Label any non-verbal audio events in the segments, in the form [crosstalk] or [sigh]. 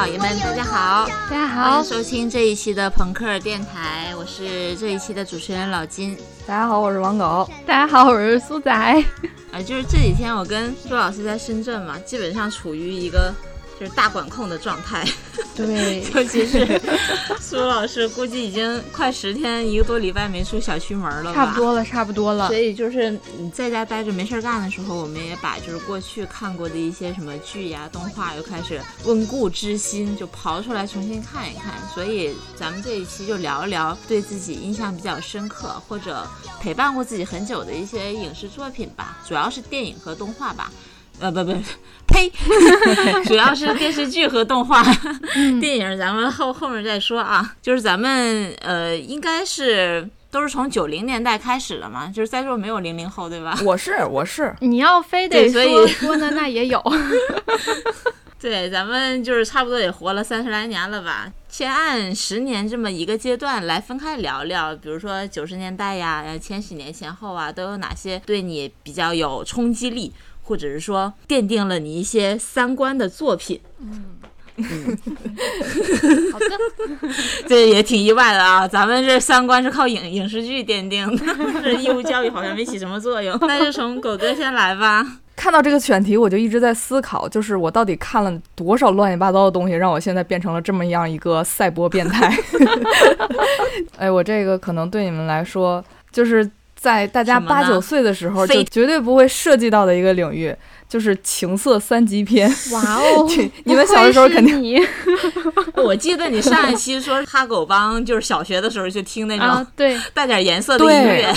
众老爷们，大家好，大家好欢好迎，收听这一期的朋克电台，我是这一期的主持人老金。大家好，我是王狗。大家好，我是苏仔。啊，[laughs] 就是这几天我跟朱老师在深圳嘛，基本上处于一个就是大管控的状态，对，尤 [laughs] 其是 [laughs] 苏老师，估计已经快十天一个多礼拜没出小区门了吧？差不多了，差不多了所。以就是你在家待着没事儿干的时候，我们也把就是过去看过的一些什么剧呀、动画又开始温故知新，就刨出来重新看一看。所以咱们这一期就聊一聊对自己印象比较深刻或者陪伴过自己很久的一些影视作品吧，主要是电影和动画吧。呃，不不，呸，[laughs] 主要是电视剧和动画，[laughs] 电影咱们后后面再说啊。就是咱们呃，应该是都是从九零年代开始的嘛，就是在座没有零零后对吧？我 [laughs] 是我是，你要非得所以说说呢，那也有。对，咱们就是差不多也活了三十来年了吧。先按十年这么一个阶段来分开聊聊，比如说九十年代呀、呃千禧年前后啊，都有哪些对你比较有冲击力，或者是说奠定了你一些三观的作品。嗯好的，[laughs] 这也挺意外的啊！咱们这三观是靠影影视剧奠定的，这义务教育好像没起什么作用。[laughs] 那就从狗哥先来吧。看到这个选题，我就一直在思考，就是我到底看了多少乱七八糟的东西，让我现在变成了这么样一个赛博变态。[laughs] 哎，我这个可能对你们来说，就是在大家八九岁的时候就绝对不会涉及到的一个领域，就是情色三级片。哇哦 [laughs] 你们小的时候肯定 [laughs] 我记得你上一期说哈狗帮，就是小学的时候就听那啊种，对，[laughs] 带点颜色的音乐，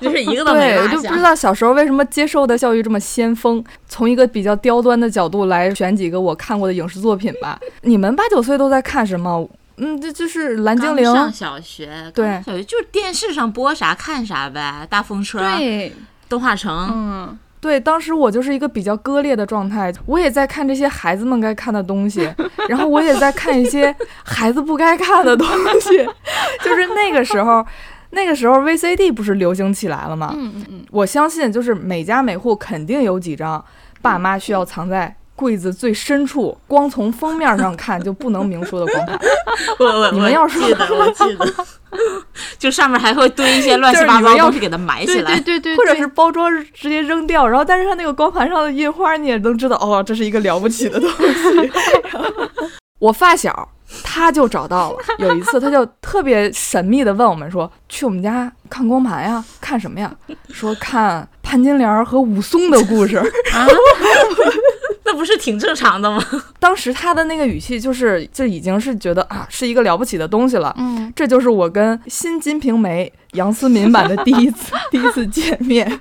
就是一个都没对，我。就不知道小时候为什么接受的教育这么先锋，从一个比较刁钻的角度来选几个我看过的影视作品吧。你们八九岁都在看什么？嗯，这就是蓝精灵。上小学，对小学就是电视上播啥看啥呗，大风车、对，动画城，嗯，对，当时我就是一个比较割裂的状态，我也在看这些孩子们该看的东西，[laughs] 然后我也在看一些孩子不该看的东西。[laughs] 就是那个时候，那个时候 VCD 不是流行起来了吗？嗯嗯嗯，我相信，就是每家每户肯定有几张爸妈需要藏在柜子最深处，光从封面上看就不能明说的光盘。[laughs] 我我我你们要说记得，我记得，[laughs] 就上面还会堆一些乱七八糟的东西给它埋起来对。对对，或者是包装直接扔掉，然后但是它那个光盘上的印花，你也能知道，哦，这是一个了不起的东西。[laughs] 我发小他就找到了，有一次他就特别神秘的问我们说：“去我们家看光盘呀？看什么呀？”说看潘金莲和武松的故事。啊，那不是挺正常的吗？[laughs] 当时他的那个语气就是，就已经是觉得啊，是一个了不起的东西了。嗯，这就是我跟新《金瓶梅》杨思敏版的第一次 [laughs] 第一次见面。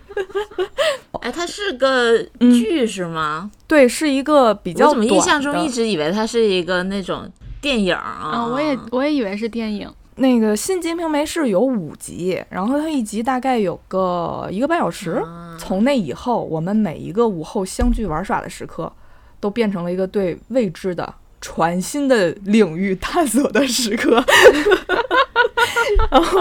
[laughs] 哎，它是个剧是吗？对，是一个比较我怎么印象中一直以为它是一个那种电影啊？啊，我也我也以为是电影。那个《新金瓶梅》是有五集，然后它一集大概有个一个半小时。啊从那以后，我们每一个午后相聚玩耍的时刻，都变成了一个对未知的、全新的领域探索的时刻。[laughs]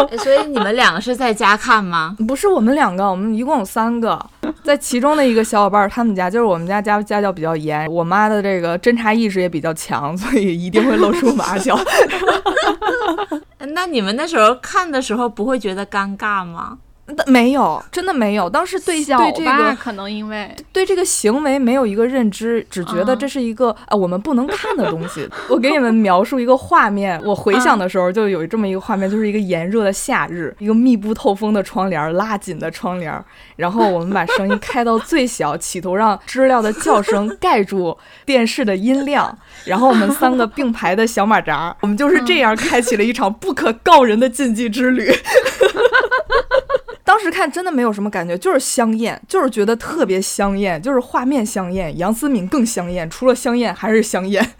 哎所以你们两个是在家看吗？不是我们两个，我们一共有三个，在其中的一个小伙伴儿，他们家就是我们家家家教比较严，我妈的这个侦查意识也比较强，所以一定会露出马脚。[laughs] 那你们那时候看的时候不会觉得尴尬吗？但没有，真的没有。当时对小对这个可能因为对这个行为没有一个认知，只觉得啊这是一个啊我们不能看的东西。我给你们描述一个画面，我回想的时候就有这么一个画面，就是一个炎热的夏日，一个密不透风的窗帘，拉紧的窗帘，然后我们把声音开到最小，企图让知了的叫声盖住电视的音量，然后我们三个并排的小马扎，我们就是这样开启了一场不可告人的禁忌之旅。[laughs] 当时看真的没有什么感觉，就是香艳，就是觉得特别香艳，就是画面香艳，杨思敏更香艳，除了香艳还是香艳。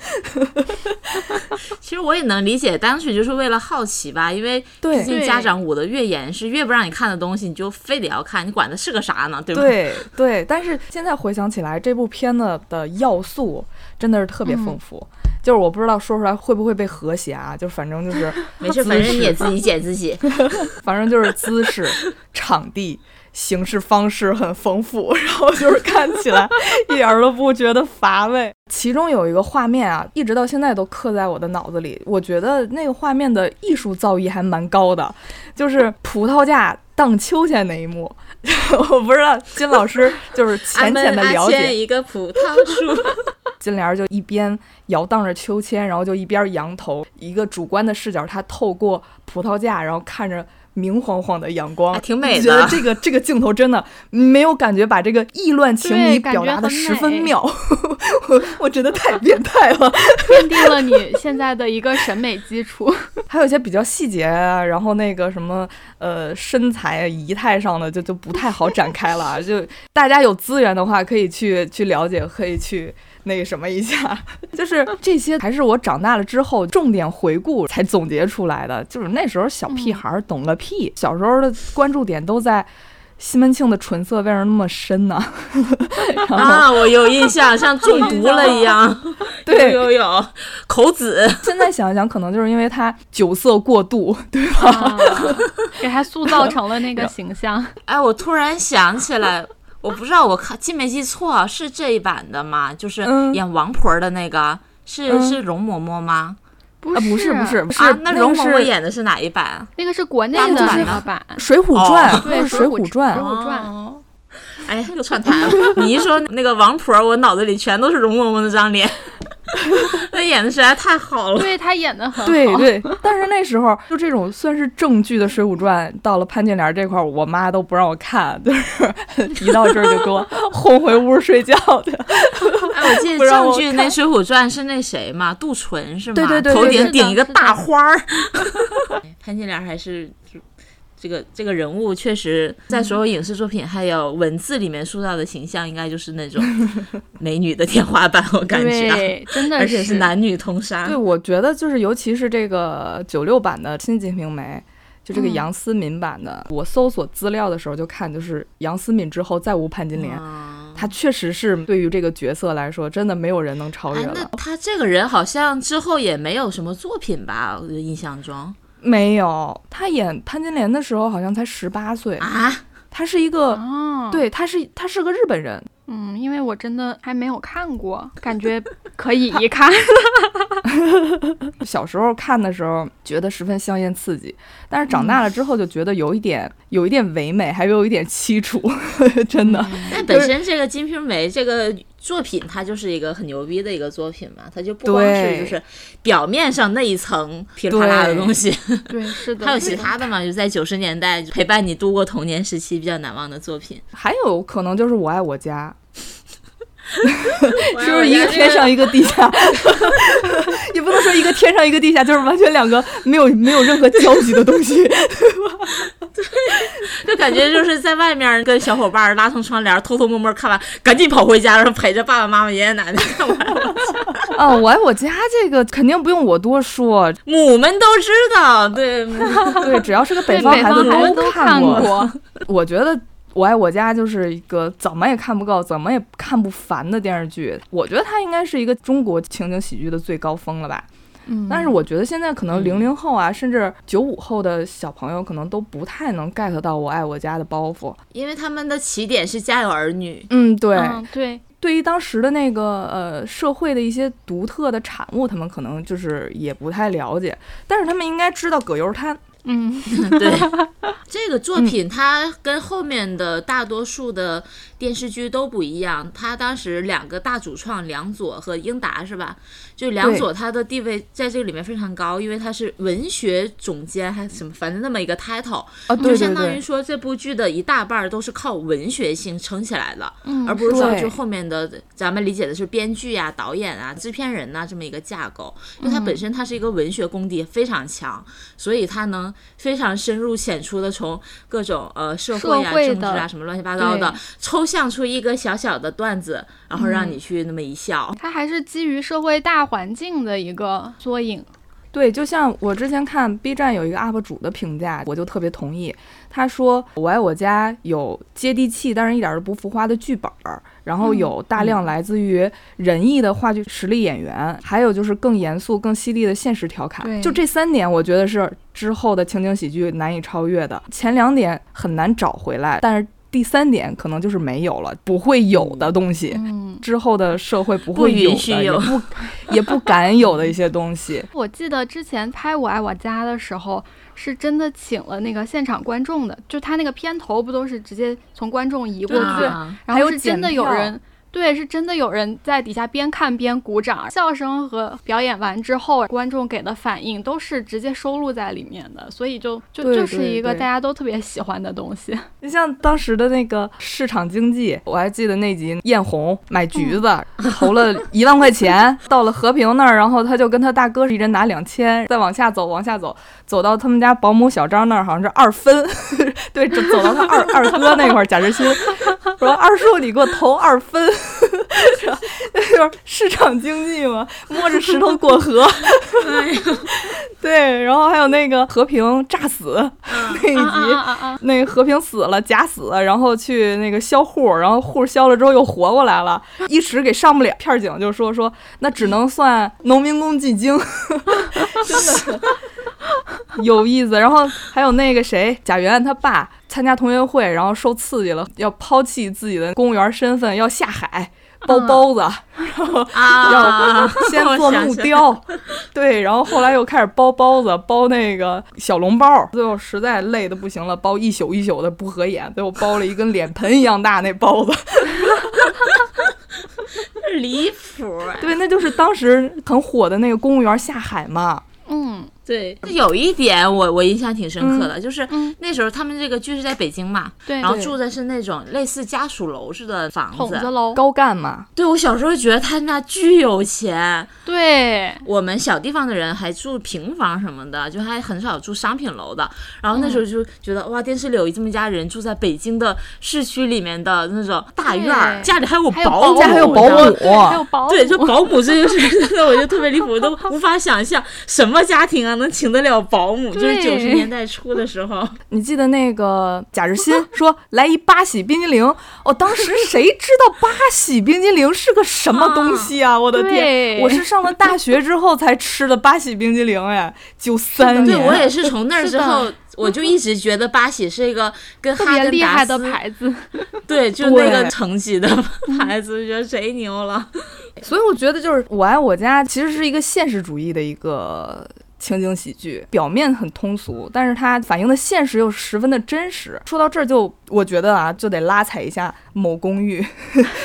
其实我也能理解，当时就是为了好奇吧，因为 [laughs] 毕竟家长捂得越严是，越不让你看的东西，你就非得要看，你管它是个啥呢？对吧？对对，但是现在回想起来，这部片子的要素真的是特别丰富。就是我不知道说出来会不会被和谐啊，就反正就是 [laughs] 没事，反正你也自己剪自己。[laughs] 反正就是姿势、场地、形式方式很丰富，[laughs] 然后就是看起来一点都不觉得乏味。其中有一个画面啊，一直到现在都刻在我的脑子里。我觉得那个画面的艺术造诣还蛮高的，就是葡萄架荡秋千那一幕。[laughs] 我不知道金老师就是浅浅的了解。一个葡萄树，[laughs] 金莲就一边摇荡着秋千，然后就一边扬头，一个主观的视角，他透过葡萄架，然后看着。明晃晃的阳光，挺美的。觉得这个这个镜头真的没有感觉，把这个意乱情迷表达的十分妙。我 [laughs] 我觉得太变态了，奠定了你现在的一个审美基础。[laughs] 还有一些比较细节，然后那个什么呃身材仪态上的就就不太好展开了。就大家有资源的话，可以去去了解，可以去。那个什么一下，[laughs] 就是这些还是我长大了之后重点回顾才总结出来的。就是那时候小屁孩懂个屁，小时候的关注点都在西门庆的唇色为什么那么深呢？[laughs] 啊，我有印象，像中 [laughs] 毒了一样。对，有有口子。现在想一想，可能就是因为他酒色过度，对吧？给他塑造成了那个形象。哎，我突然想起来。我不知道我看记没记错，是这一版的吗？就是演王婆的那个，是是容嬷嬷吗？不是不是不是啊，那容嬷嬷演的是哪一版？那个是国内的那个版《水浒传》，对《水浒传》。水浒传。哎，又串台了。[laughs] 你一说那个王婆，我脑子里全都是容嬷嬷那张脸。[laughs] 他演的实在太好了，对他演的很好。对对，但是那时候就这种算是正剧的《水浒传》，到了潘金莲这块儿，我妈都不让我看，就是一到这儿就给我轰回屋睡觉的。哎，我记得 [laughs] 正剧那《水浒传》是那谁嘛？杜淳是吗？对对对，头顶顶一个大花儿。[laughs] 潘金莲还是。这个这个人物确实，在所有影视作品还有文字里面塑造的形象，应该就是那种 [laughs] 美女的天花板，我感觉，真的，而且是男女通杀。对，我觉得就是，尤其是这个九六版的《新金瓶梅》，就这个杨思敏版的，我搜索资料的时候就看，就是杨思敏之后再无潘金莲，她确实是对于这个角色来说，真的没有人能超越了。他这个人好像之后也没有什么作品吧？我的印象中。没有，他演潘金莲的时候好像才十八岁啊。他是一个，对，他是他是个日本人。嗯，因为我真的还没有看过，[laughs] 感觉可以一看。[laughs] 小时候看的时候觉得十分香艳刺激，但是长大了之后就觉得有一点有一点唯美，还有一点凄楚，[laughs] 真的。那本身这个《金瓶梅》这个作品，它就是一个很牛逼的一个作品嘛，它就不光是就是表面上那一层噼里啪啦的东西，对，[laughs] 是的。还有其他的嘛？就在九十年代陪伴你度过童年时期比较难忘的作品，还有可能就是《我爱我家》。[laughs] 是不是一个天上一个地下？[laughs] 也不能说一个天上一个地下，就是完全两个没有没有任何交集的东西，对就感觉就是在外面跟小伙伴拉上窗帘，偷偷摸摸看完，赶紧跑回家，然后陪着爸爸妈妈、爷爷奶奶看完。[laughs] 哦，我爱我家这个肯定不用我多说，母们都知道。对对，只要是个北方孩子都看过。我觉得。我爱我家就是一个怎么也看不够、怎么也看不烦的电视剧。我觉得它应该是一个中国情景喜剧的最高峰了吧。嗯，但是我觉得现在可能零零后啊，甚至九五后的小朋友可能都不太能 get 到我爱我家的包袱，因为他们的起点是家有儿女。嗯，对对。对于当时的那个呃社会的一些独特的产物，他们可能就是也不太了解，但是他们应该知道葛优瘫。嗯，对，[laughs] 这个作品它跟后面的大多数的电视剧都不一样。他当时两个大主创梁左和英达是吧？就梁左他的地位在这个里面非常高，因为他是文学总监还是什么，反正那么一个 title，就相当于说这部剧的一大半都是靠文学性撑起来的，而不是说就后面的咱们理解的是编剧呀、导演啊、制片人呐这么一个架构。因为它本身他是一个文学功底非常强，所以他能。非常深入浅出的从各种呃社会啊、政治啊什么乱七八糟的抽象出一个小小的段子，然后让你去那么一笑。他还是基于社会大环境的一个缩影。对，就像我之前看 B 站有一个 UP 主的评价，我就特别同意。他说：“我爱我家有接地气，但是一点都不浮夸的剧本儿，然后有大量来自于仁义的话剧实力演员，还有就是更严肃、更犀利的现实调侃。就这三点，我觉得是之后的情景喜剧难以超越的。前两点很难找回来，但是第三点可能就是没有了，不会有的东西。嗯，之后的社会不不会有的，也不 [laughs] 也不敢有的一些东西。[laughs] 我记得之前拍《我爱我家》的时候，是真的请了那个现场观众的，就他那个片头不都是直接从观众移过去，啊然后是真的有人。对，是真的有人在底下边看边鼓掌，笑声和表演完之后，观众给的反应都是直接收录在里面的，所以就就对就是一个大家都特别喜欢的东西。你像当时的那个市场经济，我还记得那集艳红买橘子、投了一万块钱，到了和平那儿，然后他就跟他大哥一人拿两千，再往下走，往下走，走到他们家保姆小张那儿，好像是二分，[laughs] 对，走走到他二二哥那块儿，贾志新说二叔你给我投二分，那 [laughs] 就是市场经济嘛，摸着石头过河，[laughs] 对，然后还有那个和平炸死 [laughs] 那一集。啊啊啊！那个和平死了，假死，然后去那个销户，然后户销了之后又活过来了，一时给上不了。片儿警就说说那只能算农民工进京，真的有意思。然后还有那个谁，贾元他爸参加同学会，然后受刺激了，要抛弃自己的公务员身份，要下海包包子，然后 [laughs] 要先做木雕，对，然后后来又开始包包子，包那个小笼包，最后实在累的不行了，包一宿一宿的不合眼，最后包了一跟脸盆一样大那包子。[laughs] 离谱啊！对，那就是当时很火的那个公务员下海嘛。嗯对，有一点我我印象挺深刻的，就是嗯，那时候他们这个剧是在北京嘛，对，对然后住的是那种类似家属楼似的房子。筒子楼，高干嘛，对我小时候觉得他们家巨有钱，对，我们小地方的人还住平房什么的，就还很少住商品楼的。然后那时候就觉得、哇，电视里有这么一家人住在北京的市区里面的那种大院儿，家里还有保姆，家还有保姆，还有保姆，对，就保姆这件事我就特别离谱，我都无法想象什么家庭啊能请得了保姆，就是九十年代初的时候。[laughs] 你记得那个贾日新说来一八喜冰激凌？哦，当时谁知道八喜冰激凌是个什么东西啊？我的天！我是上了大学之后才吃的八喜冰激凌，哎，九三年对。我也是 [laughs] 从那儿之后，我就一直觉得八喜是一个跟特哈根达别厉害的牌子，[laughs] 对，就那个对层级的牌子，觉得贼牛了。所以我觉得就是《我爱我家》其实是一个现实主义的一个情景喜剧，表面很通俗，但是它反映的现实又十分的真实。说到这儿就，我觉得啊，就得拉踩一下某公寓，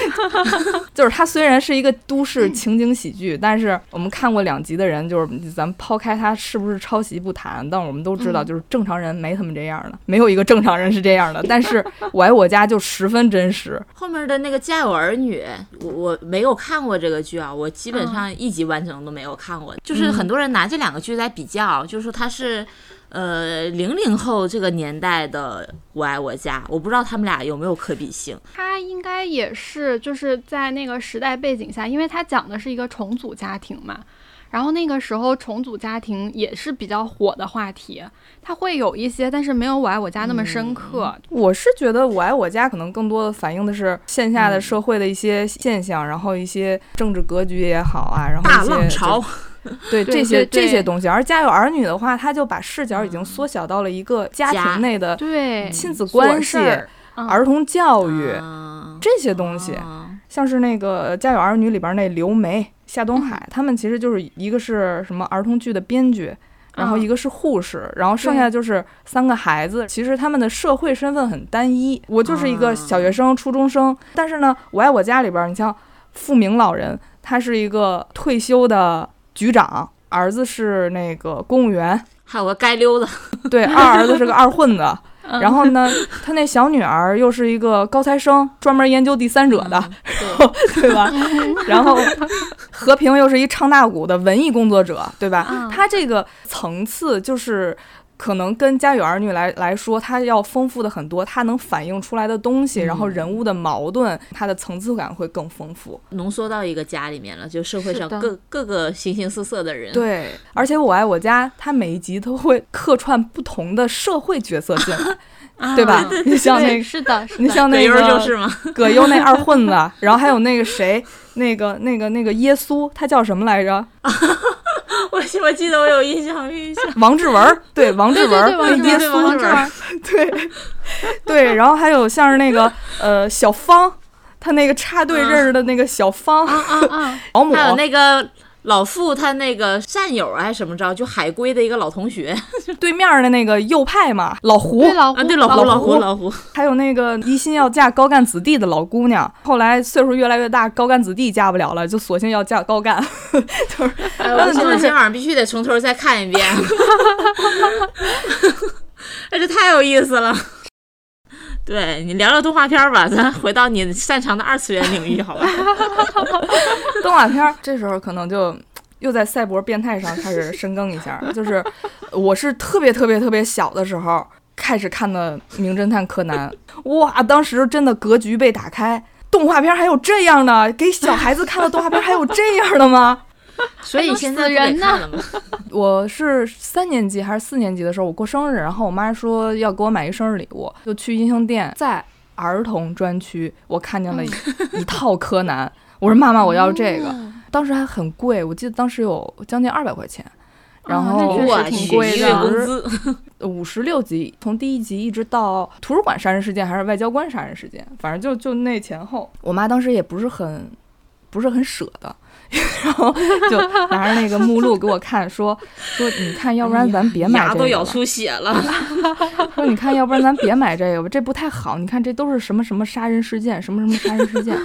[laughs] 就是它虽然是一个都市情景喜剧，但是我们看过两集的人，就是咱们抛开它是不是抄袭不谈，但我们都知道，嗯就是正常人没他们这样的，没有一个正常人是这样的。但是《我爱我家》就十分真实，后面的那个《家有儿女》，我我没有看过这个剧啊，我基本上一集完整都没有看过。就是很多人拿这两个剧来比较，就是说它是。呃，零零后这个年代的《我爱我家》，我不知道他们俩有没有可比性。他应该也是就是在那个时代背景下，因为他讲的是一个重组家庭嘛。然后那个时候重组家庭也是比较火的话题，他会有一些，但是没有《我爱我家》那么深刻。我是觉得《我爱我家》可能更多的反映的是线下的社会的一些现象，然后一些政治格局也好啊，然后大浪潮，[laughs] [laughs] 对对这些这些东西。而《家有儿女》的话，他就把视角已经缩小到了一个家家庭内的对，亲子关系、儿嗯儿童教育嗯这些东西。嗯像是那个《家有儿女》里边那刘梅、夏东海，他们其实就是一个是什么儿童剧的编剧，然后嗯一个是护士，然后剩下就是三个孩子。其实他们的社会身份很单一，我就是一个小学生、初中生。但是呢，我爱我家里边，你像富明老人，他是一个退休的局长，儿子是那个公务员，还有个街溜子，对，二儿子是个二混子。[laughs] 嗯然后呢，他那小女儿又是一个高材生，专门研究第三者的，[laughs] 对对吧？[laughs] 然后和平又是一唱大鼓的文艺工作者，对吧？嗯他这个层次就是可能跟《家有儿女》来来说，它要丰富的很多，它能反映出来的东西，然后人物的矛盾，它的层次感会更丰富。浓缩到一个家里面了，就社会上各各个形形色色的人。，对，而且《我爱我家》它每一集都会客串不同的社会角色进来，[laughs] 对吧？你像那，个，是的，是的，你像那葛优个就是嘛，[laughs] 葛优那二混子，然后还有那个谁，那个那个那个耶稣，他叫什么来着？[laughs] 我我记得我有印象，有印象。[laughs] 王志文儿，对，王志文耶稣，王志文，对对，然后还有像是那个呃小芳，他那个插队认识的那个小芳！保姆，[laughs] 还有那个老傅他那个战友还是什么着，就海归的一个老同学。[laughs] 对面的那个右派嘛，老胡，对老胡，啊，对老胡老老胡胡老胡，还有那个一心要嫁高干子弟的老姑娘，后来岁数越来越大，高干子弟嫁不了了，就索性要嫁高干，[laughs] 就是哎我今晚今晚上必须得从头再看一遍，[laughs] 哎，这太有意思了。对你聊聊动画片儿吧，咱回到你擅长的二次元领域，好吧？[laughs] 动画片儿。这时候可能就又在赛博变态上开始深耕一下，就是我是特别特别特别小的时候开始看的《名侦探柯南》，哇，当时真的格局被打开。动画片儿还有这样的，给小孩子看的动画片儿还有这样的吗？[laughs] 所以死人呢？[laughs] 我是三年级还是四年级的时候，我过生日，然后我妈说要给我买一生日礼物，就去音像店，在儿童专区，我看见了一 [laughs] 一套柯南，我说妈妈，我要这个，当时还很贵，我记得当时有将近二百块钱，然啊后那确实我挺，贵的。五十六集，从第一集一直到图书馆杀人事件还是外交官杀人事件，反正就就那前后，我妈当时也不是很不是很舍得。[laughs] 然后就拿着那个目录给我看，说 [laughs] 说你看，要不然咱别买这个牙都咬了出血了。[laughs] 说你看，要不然咱别买这个吧，这不太好。你看这都是什么什么杀人事件，什么什么杀人事件。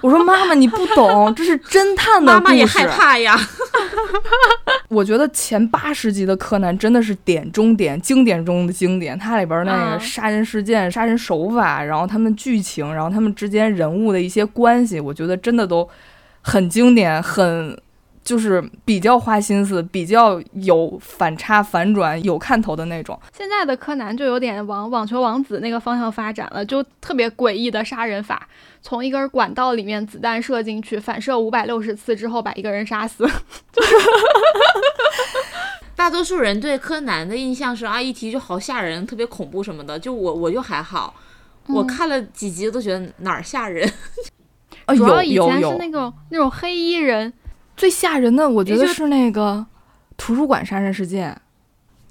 我说妈妈，你不懂，这是侦探的故事。妈妈也害怕呀。我觉得前八十集的柯南真的是点中点，经典中的经典。它里边那个啊杀人事件、杀人手法，然后他们剧情，然后他们之间人物的一些关系，我觉得真的都很经典，很。就是比较花心思，比较有反差、反转、有看头的那种。现在的柯南就有点往网球王子那个方向发展了，就特别诡异的杀人法，从一根管道里面子弹射进去，反射五百六十次之后把一个人杀死。[laughs] 大多数人对柯南的印象是啊，一提就好吓人，特别恐怖什么的。就我我就还好，我嗯看了几集都觉得哪儿吓人。啊，主要以前是，那种那种黑衣人，最吓人的，我觉得是那个图书馆杀人事件。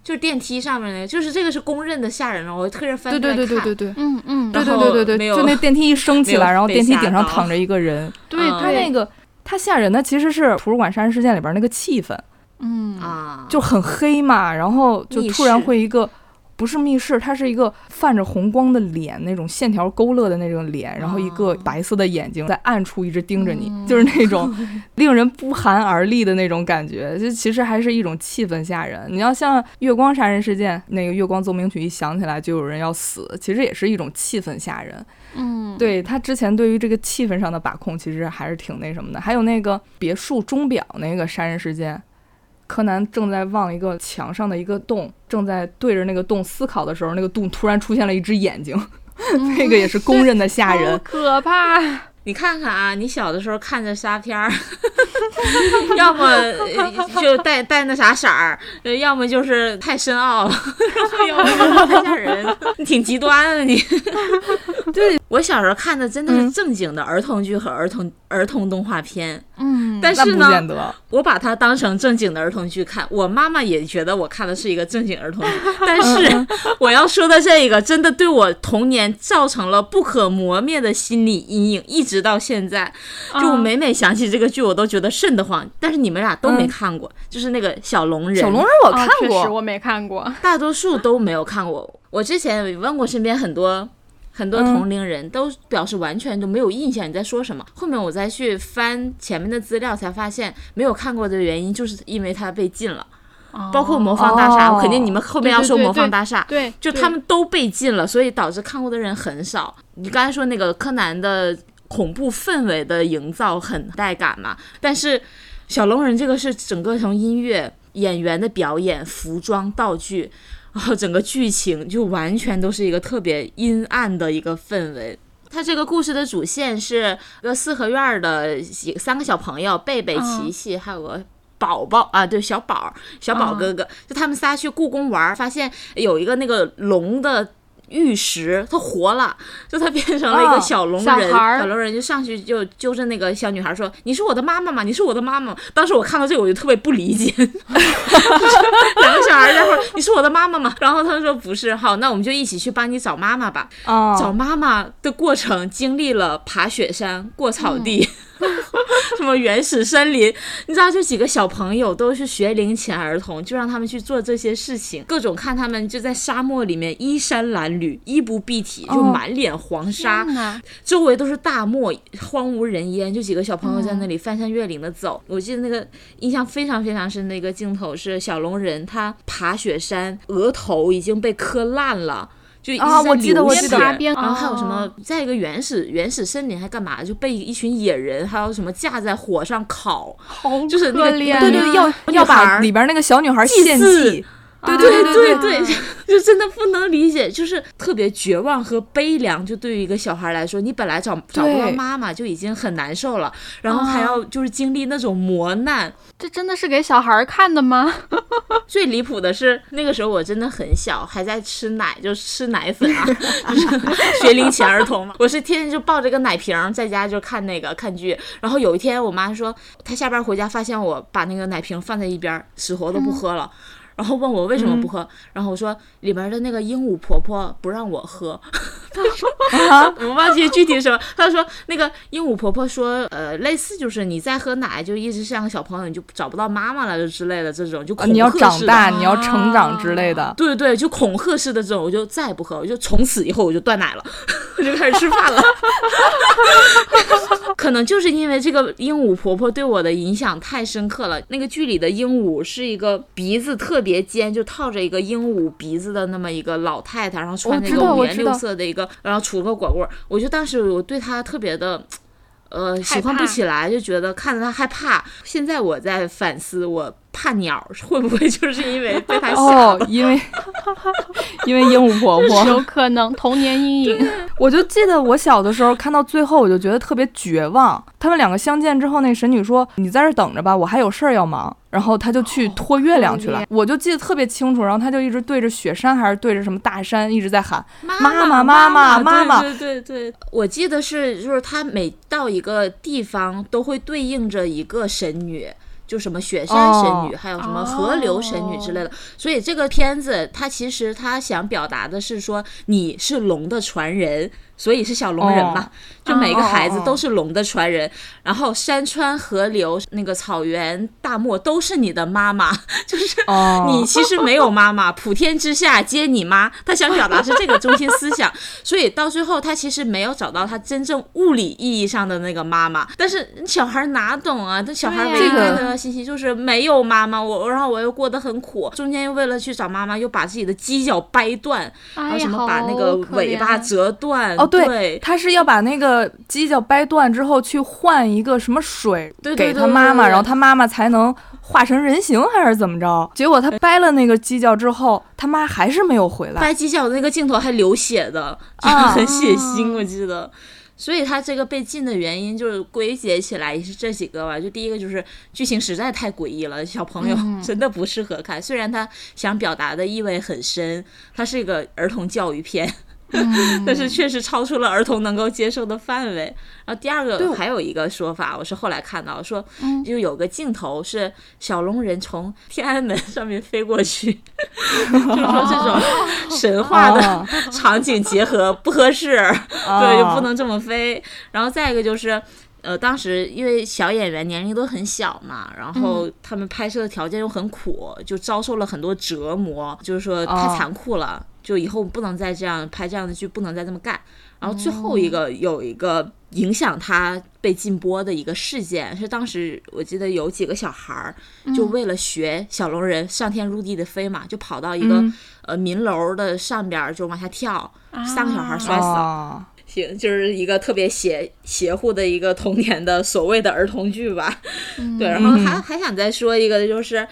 就是电梯上面那个，就是这个是公认的吓人了。我特意翻对出来看。对对对对对。嗯嗯，对对对对对，就那电梯一升起来，然后电梯顶上躺着一个人。[laughs] 对，他那个他吓人的其实是图书馆杀人事件里边那个气氛，嗯啊，就很黑嘛，然后就突然会一个。不是密室，它是一个泛着红光的脸，那种线条勾勒的那种脸，然后一个哦白色的眼睛在暗处一直盯着你，嗯 [laughs] 就是那种令人不寒而栗的那种感觉。就其实还是一种气氛吓人。你要像月光杀人事件，那个月光奏鸣曲一响起来就有人要死，其实也是一种气氛吓人。嗯，对他之前对于这个气氛上的把控，其实还是挺那什么的。还有那个别墅钟表那个杀人事件，柯南正在望一个墙上的一个洞，正在对着那个洞思考的时候，那个洞突然出现了一只眼睛，嗯 [laughs] 那个也是公认的吓人。可怕。你看看啊，你小的时候看着啥片儿，[laughs] 要么呃就带带那啥色儿，呃要么就是太深奥，要么就是太吓人，你挺极端啊你。[laughs] 对，我小时候看的真的是嗯正经的儿童剧和儿童儿童动画片，嗯，但是呢我把它当成正经的儿童剧看，我妈妈也觉得我看的是一个正经儿童剧，但是我要说的这个真的对我童年造成了不可磨灭的心理阴影，一直到现在。就每每想起这个剧，我都觉得瘆得慌。但是你们俩都没嗯看过，就是那个小龙人，小龙人我看啊确实过，我没看过。大多数都没有看过。我之前也问过身边很多很多嗯同龄人，都表示完全都没有印象你在说什么。后面我再去翻前面的资料，才发现没有看过的原因，就是因为它被禁了。包括魔方大厦，哦我肯定你们后面要说魔方大厦。对，就他们都被禁了，所以导致看过的人很少。你刚才说那个柯南的恐怖氛围的营造很带感嘛，但是小龙人这个是整个从音乐、演员的表演、服装、道具，然后整个剧情就完全都是一个特别阴暗的一个氛围。它这个故事的主线是一个四合院儿的几三个小朋友，贝贝、琪琪，还有个宝宝啊，对，小宝、小宝哥哥，就他们仨去故宫玩儿，发现有一个那个龙的。玉石，他活了，就他变成了一个哦小龙人，小小龙人就上去就揪着那个小女孩说：“你是我的妈妈吗？你是我的妈妈吗？”当时我看到这个我就特别不理解，就 [laughs] 是 [laughs] 两个小孩在说：“你是我的妈妈吗？”然后他们说：“不是。”好，那我们就一起去帮你找妈妈吧。啊，找妈妈的过程经历了爬雪山、过草地，[laughs] 什么原始森林，你知道，这几个小朋友都是学龄前儿童，就让他们去做这些事情，各种看他们就在沙漠里面衣衫褴褛、衣不蔽体，就哦满脸黄沙，周围都是大漠，荒无人烟，就几个小朋友在那里翻山越岭的走。我记得那个印象非常非常深的一个镜头是小龙人他爬雪山，额头已经被磕烂了。就啊我记得我记得然后还有什哦么，在一个原始原始森林还干嘛，就被一群野人，还有什么架在火上烤，好就是那个对对对，要要把里边那个小女孩献祭，对对对对对，[laughs] 就真的不能理解，就是特别绝望和悲凉。就对于一个小孩来说，你本来找找不到妈妈就已经很难受了，然后还要就是经历那种磨难。这真的是给小孩儿看的吗？[laughs] 最离谱的是，那个时候我真的很小，还在吃奶，就吃奶粉啊，就是 [laughs] 学龄前儿童嘛。我是天天就抱着个奶瓶儿在家就看那个看剧。然后有一天，我妈说她下班回家发现我把那个奶瓶放在一边儿，死活都不喝了。然后问我为什么不喝，然后我说里边的那个鹦鹉婆婆不让我喝，啊，[laughs] 我忘记具体什么。他说那个鹦鹉婆婆说，呃，类似就是你再喝奶就一直像个小朋友，你就找不到妈妈了就之类的这种，就恐啊你要长大，你要成长之类的。对对，就恐吓式的这种，我就再也不喝，我就从此以后我就断奶了，我 [laughs] 就开始吃饭了。[laughs] 可能就是因为这个鹦鹉婆婆对我的影响太深刻了。那个剧里的鹦鹉是一个鼻子特别尖，就套着一个鹦鹉鼻子的那么一个老太太，然后穿着一个五颜六色的一个，然后杵个拐棍儿。我就当时我对他特别的。呃，喜欢不起来，就觉得看着他害怕。现在我在反思，我怕鸟会不会就是因为 [laughs] 被她吓哦，因为 [laughs] 因为鹦鹉婆婆，[laughs] 有可能童年阴影。我就记得我小的时候看到最后，我就觉得特别绝望。他们两个相见之后，那神女说：“你在这等着吧，我还有事儿要忙。”然后他就去托月亮去了。我就记得特别清楚。然后他就一直对着雪山还是对着什么大山一直在喊妈妈妈妈妈妈妈对对对对，我记得是就是他每到一个地方都会对应着一个神女。就什么雪山神女，哦还有什么河流神女之类的，所以这个片子它其实它想表达的是说你是龙的传人，所以是小龙人嘛，哦就每个孩子都是龙的传人，然后山川河流、那个草原大漠都是你的妈妈，[laughs] 就是哦，你其实没有妈妈，[laughs] 普天之下皆你妈。他想表达是这个中心思想，[laughs] 所以到最后他其实没有找到他真正物理意义上的那个妈妈。但是小孩哪懂啊？这小孩唯一的信息就是没有妈妈，我然后我又过得很苦，中间又为了去找妈妈，又把自己的犄角掰断，然后什么把那个尾巴折断。哦，对，对他是要把那个犄角掰断之后去换一个什么水给他妈妈，然后他妈妈才能化成人形，还是怎么着？结果他掰了那个犄角之后，他妈还是没有回来。掰犄角的那个镜头还流血的，啊很血腥，我记得。所以他这个被禁的原因就是归结起来也是这几个吧。就第一个就是剧情实在太诡异了，小朋友 [laughs] 真的不适合看。虽然他想表达的意味很深，它是一个儿童教育片。[laughs] 但是确实超出了儿童能够接受的范围。然后第二个还有一个说法，我是后来看到说，嗯就有个镜头是小龙人从天安门上面飞过去，[laughs] 就是说这种神话的哦场景结合不合适，哦对，就不能这么飞。然后再一个就是。呃，当时因为小演员年龄都很小嘛，然后他们拍摄的条件又很苦，就遭受了很多折磨，就是说太哦。残酷了，就以后不能再这样拍这样的剧，不能再这么干。然后最后一个有一个影响他被禁播的一个事件，是当时我记得有几个小孩儿就为了学小龙人上天入地的飞嘛，就跑到一个、嗯。呃民楼的上边儿就往下跳，三个小孩儿摔死了。哦行，就是一个特别邪邪乎的一个童年的所谓的儿童剧吧。[laughs] 对，然后还还想再说一个，就是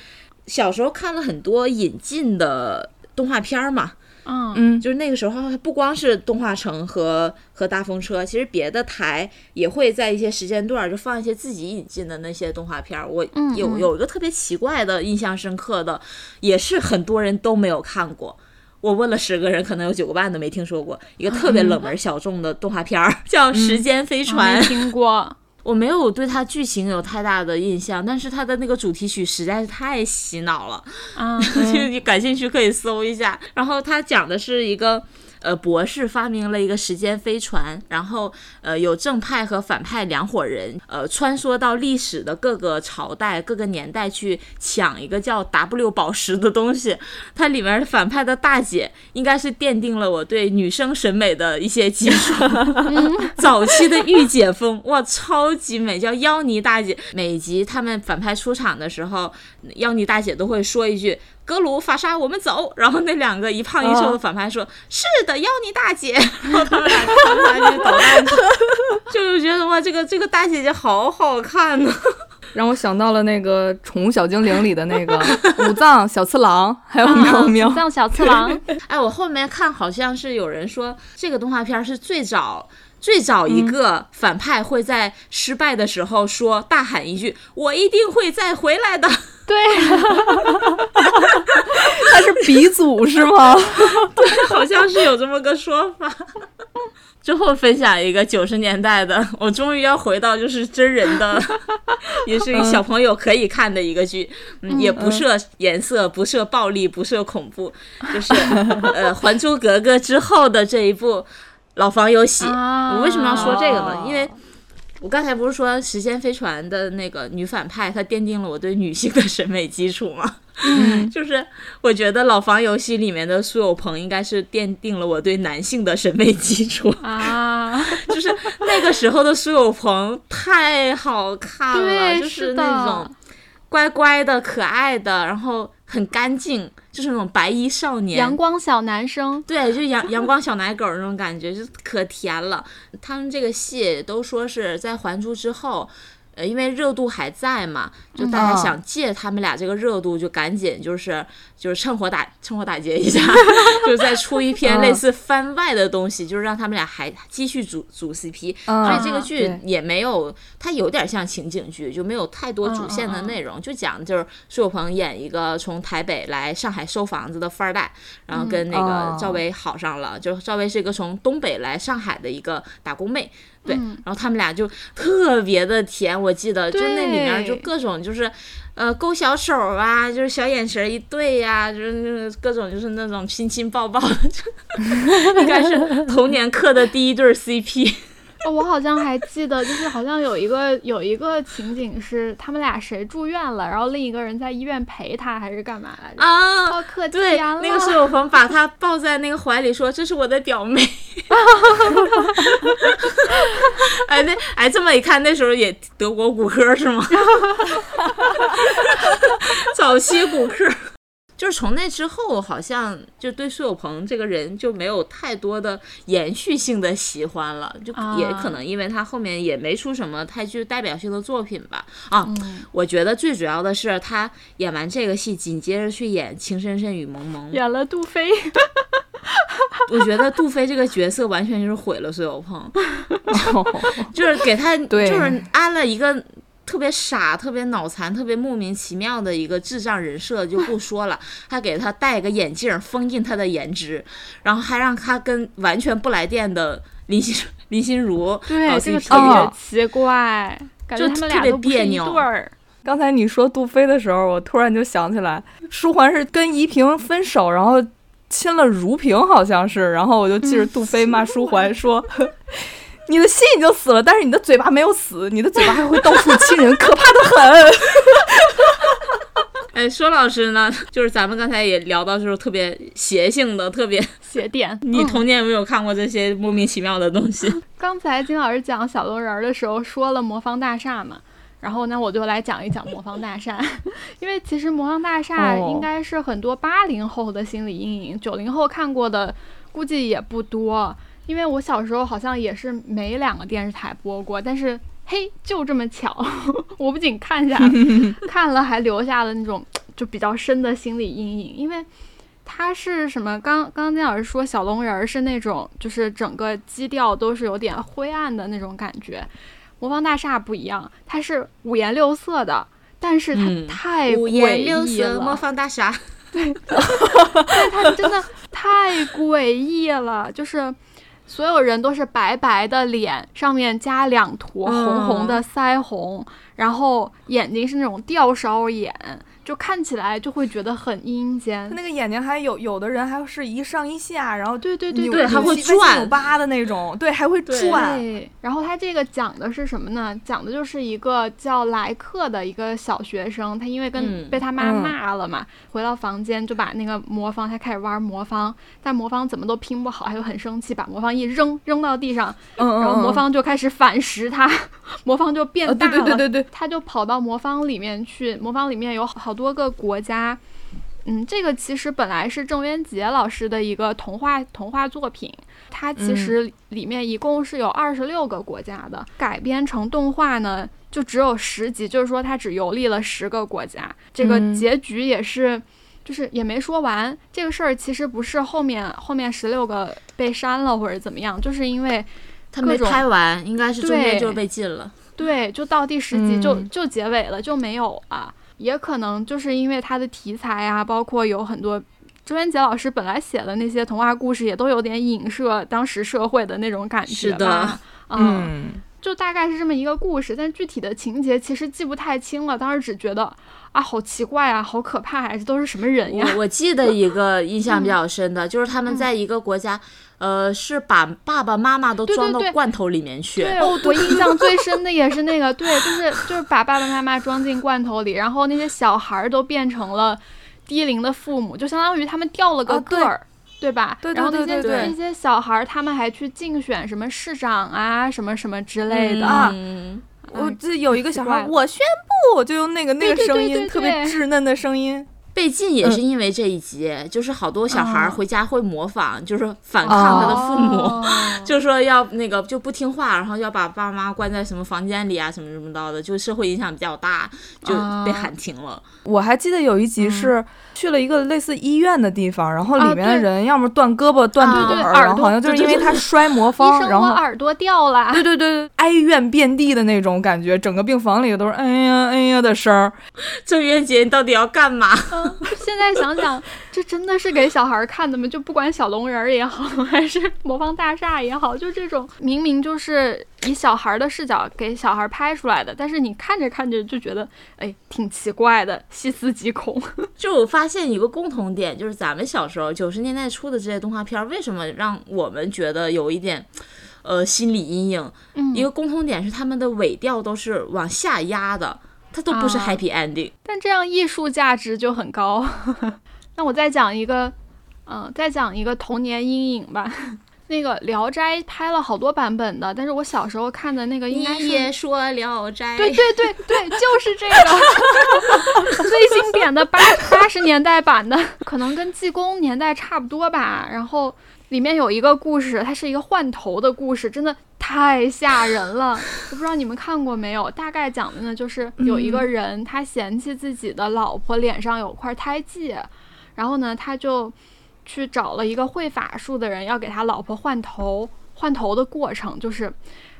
小时候看了很多引进的。动画片儿嘛。嗯嗯，就是那个时候，不光是动画城和和大风车，其实别的台也会在一些时间段儿就放一些自己引进的那些动画片儿。我有有一个特别奇怪的、印象深刻的，也是很多人都没有看过。我问了十个人，可能有九个半都没听说过一个特别冷门 [laughs] 小众的动画片儿，[laughs] 叫《时间飞船》没听过。[laughs] 我没有对它剧情有太大的印象，但是它的那个主题曲实在是太洗脑了。啊，就你感兴趣可以搜一下。然后它讲的是一个。呃，博士发明了一个时间飞船，然后呃，有正派和反派两伙人，呃，穿梭到历史的各个朝代、各个年代去抢一个叫 W 宝石的东西。它里面反派的大姐应该是奠定了我对女生审美的一些基础。[laughs] 早期的御姐风，哇，超级美，叫妖妮大姐。每集他们反派出场的时候，妖妮大姐都会说一句。格鲁法沙，我们走。然后那两个一胖一瘦的反派说：“是的，要你大姐。[laughs] ”然后他们俩穿插进导弹车，就是觉得哇，这个这个大姐姐好好看呢。[laughs] 让我想到了那个《宠物小精灵》里的那个武藏小次郎，还有喵喵。像小次郎，[laughs] 哎，我后面看好像是有人说这个动画片是最早。最早一个反派会在失败的时候说大喊一句：“我一定会再回来的。”对，[laughs] 他是鼻祖是吗？[laughs] 对，好像是有这么个说法。[laughs] 最后分享一个九十年代的，我终于要回到就是真人的，也是一小朋友可以看的一个剧，嗯，也不设颜色，不设暴力，不设恐怖，就是呃《还珠格格》之后的这一部。老房有喜，啊我为什么要说这个呢？因为我刚才不是说时间飞船的那个女反派，她奠定了我对女性的审美基础吗？嗯，[laughs] 就是我觉得老房游戏里面的苏有朋应该是奠定了我对男性的审美基础。啊，[laughs] 就是那个时候的苏有朋太好看了，就是那种乖乖的、可爱的，然后很干净，就是那种白衣少年，阳光小男生，对，就阳 [laughs] 阳光小奶狗那种感觉，就可甜了。他们这个戏都说是在《还珠》之后。呃，因为热度还在嘛，就大家嗯想借他们俩这个热度，就赶紧就是就是趁火打趁火打劫一下，[laughs] 就再出一篇类似番外的东西，就是让他们俩还继续组组 CP。嗯所以这个剧也没有，它有点像情景剧，就没有太多主线的内容，就讲就是苏有朋演一个从台北来上海收房子的富二代，然后跟那个哦赵薇好上了，就赵薇是一个从东北来上海的一个打工妹。对，然后他们俩就特别的甜，我记得就那里面就各种就是，呃，勾小手啊，就是小眼神一对呀、就是各种就是那种亲亲抱抱，就 [laughs] 应该是童年刻的第一对 CP。哦，我好像还记得，就是好像有一个有一个情景是他们俩谁住院了，然后另一个人在医院陪他，还是干嘛来着？啊，对。那个苏有朋把他抱在那个怀里说：“这是我的表妹。”哎，那哎，这么一看，那时候也德国骨科是吗？[laughs] 早期骨科。就是从那之后，好像就对苏有朋这个人就没有太多的延续性的喜欢了，就也啊可能因为他后面也没出什么太具代表性的作品吧。啊，嗯我觉得最主要的是他演完这个戏，紧接着去演《情深深雨蒙蒙》，演了杜飞，[laughs] 我觉得杜飞这个角色完全就是毁了苏有朋 [laughs] [laughs] 就是给他就是安了一个特别傻、特别脑残、特别莫名其妙的一个智障人设就不说了，还给他戴个眼镜封印他的颜值，然后还让他跟完全不来电的林心林心如对搞这个 CP 特哦别奇怪，感觉他们就特别别扭对。[laughs] 刚才你说杜飞的时候，我突然就想起来，舒桓是跟怡萍分手，然后亲了如萍，好像是，然后我就记着杜飞骂舒桓 [laughs] 说。你的心已经死了，但是你的嘴巴没有死，你的嘴巴还会到处亲人，可怕的很。[laughs] 哎，说老师呢，就是咱们刚才也聊到，就是特别邪性的，特别。邪点。你童年有没有看过这些莫名其妙的东西？[laughs] 刚才金老师讲小龙人儿的时候说了魔方大厦嘛，然后那我就来讲一讲魔方大厦，[laughs] 因为其实魔方大厦哦应该是很多八零后的心理阴影，九零后看过的估计也不多，因为我小时候好像也是没两个电视台播过，但是嘿就这么巧，[laughs] 我不仅看下 [laughs] 看了，还留下了那种就比较深的心理阴影，因为。它是什么？刚刚刚金老师说小龙人儿是那种，就是整个基调都是有点灰暗的那种感觉。魔方大厦不一样，它是五颜六色的，但是它嗯太五诡颜六异色魔，方大厦，[laughs] 对它真的太诡异了，就是。所有人都是白白的脸，上面加两坨红红的腮红，然后眼睛是那种吊梢眼，就看起来就会觉得很阴间他。那个眼睛还有有的人还是一上一下，然后对对对对还会转扭八的那种，对，还会转。然后他这个讲的是什么呢？讲的就是一个叫莱克的一个小学生，他因为跟嗯被他妈嗯骂了嘛，回到房间就把那个魔方，他开始玩魔方，但魔方怎么都拼不好，他就很生气，把魔方一扔，扔到地上，然后魔嗯方就开始反噬他，魔方就变呃，大了，对对对对对，他就跑到魔方里面去，魔方里面有好多个国家。嗯，这个其实本来是郑渊洁老师的一个童话童话作品，它其实里面一共是有二十六个国家的，改编成动画呢就只有十集，就是说它只游历了十个国家，这个嗯结局也是。就是也没说完这个事儿，其实不是后面后面十六个被删了或者怎么样，就是因为他没拍完，应该是中间对就被禁了。对，就到第十集就、嗯就结尾了，就没有了。也可能就是因为它的题材啊，包括有很多周元杰老师本来写的那些童话故事，也都有点影射当时社会的那种感觉是的 [laughs] 嗯，就大概是这么一个故事，但具体的情节其实记不太清了。当时只觉得啊，好奇怪啊，好可怕啊，这都是什么人呀？我我记得一个 [laughs] 印象比较深的，就是他们嗯在一个国家，呃，是把爸爸妈妈都装到罐头里面去。对，我印象最深的也是那个，对，就是就是把爸爸妈妈装进罐头里，然后那些小孩儿都变成了低龄的父母，就相当于他们掉了个啊个儿。对吧？对对然后那些对对对那些小孩儿，他们还去竞选什么市长啊，什么什么之类的。啊嗯，我记得有一个小孩，我宣布，就用那个那个声音，特别稚嫩的声音。被禁也是因为这一集，就是好多小孩回家会模仿，就是反抗他的父母。哦 [laughs] 就说要那个就不听话，然后要把爸妈关在什么房间里啊，什么什么的的，就社会影响比较大，就被喊停了。我还记得有一集是去了一个类似医院的地方，然后啊里面的人要么断胳膊断啊腿然后好像就是因为对对他摔魔医方，生，然后我耳朵掉了。对对对，哀怨遍地的那种感觉，整个病房里都是哎呀哎呀的声儿。[laughs] 郑渊洁，你到底要干嘛？嗯，现在想想，这真的是给小孩儿看的吗？就不管小龙人儿也好，还是魔方大厦也好，就这种明明就是以小孩儿的视角给小孩儿拍出来的，但是你看着看着就觉得，哎，挺奇怪的，细思极恐。[laughs] 就我发现一个共同点，就是咱们小时候九十年代初的这些动画片儿，为什么让我们觉得有一点，呃，心理阴影？嗯一个共同点是他们的尾调都是往下压的，它都不是啊 happy ending。但这样艺术价值就很高。[laughs] 那我再讲一个，嗯、再讲一个童年阴影吧。那个《聊斋》拍了好多版本的，但是我小时候看的那个应该是你也说《聊斋》，对对对对，就是这个最经典的八八十年代版的，可能跟济公年代差不多吧。然后里面有一个故事，它是一个换头的故事，真的太吓人了。我不知道你们看过没有？大概讲的呢，就是有一个人他嫌弃自己的老婆脸上有块胎记，然后呢，他就去找了一个会法术的人，要给他老婆换头。换头的过程就是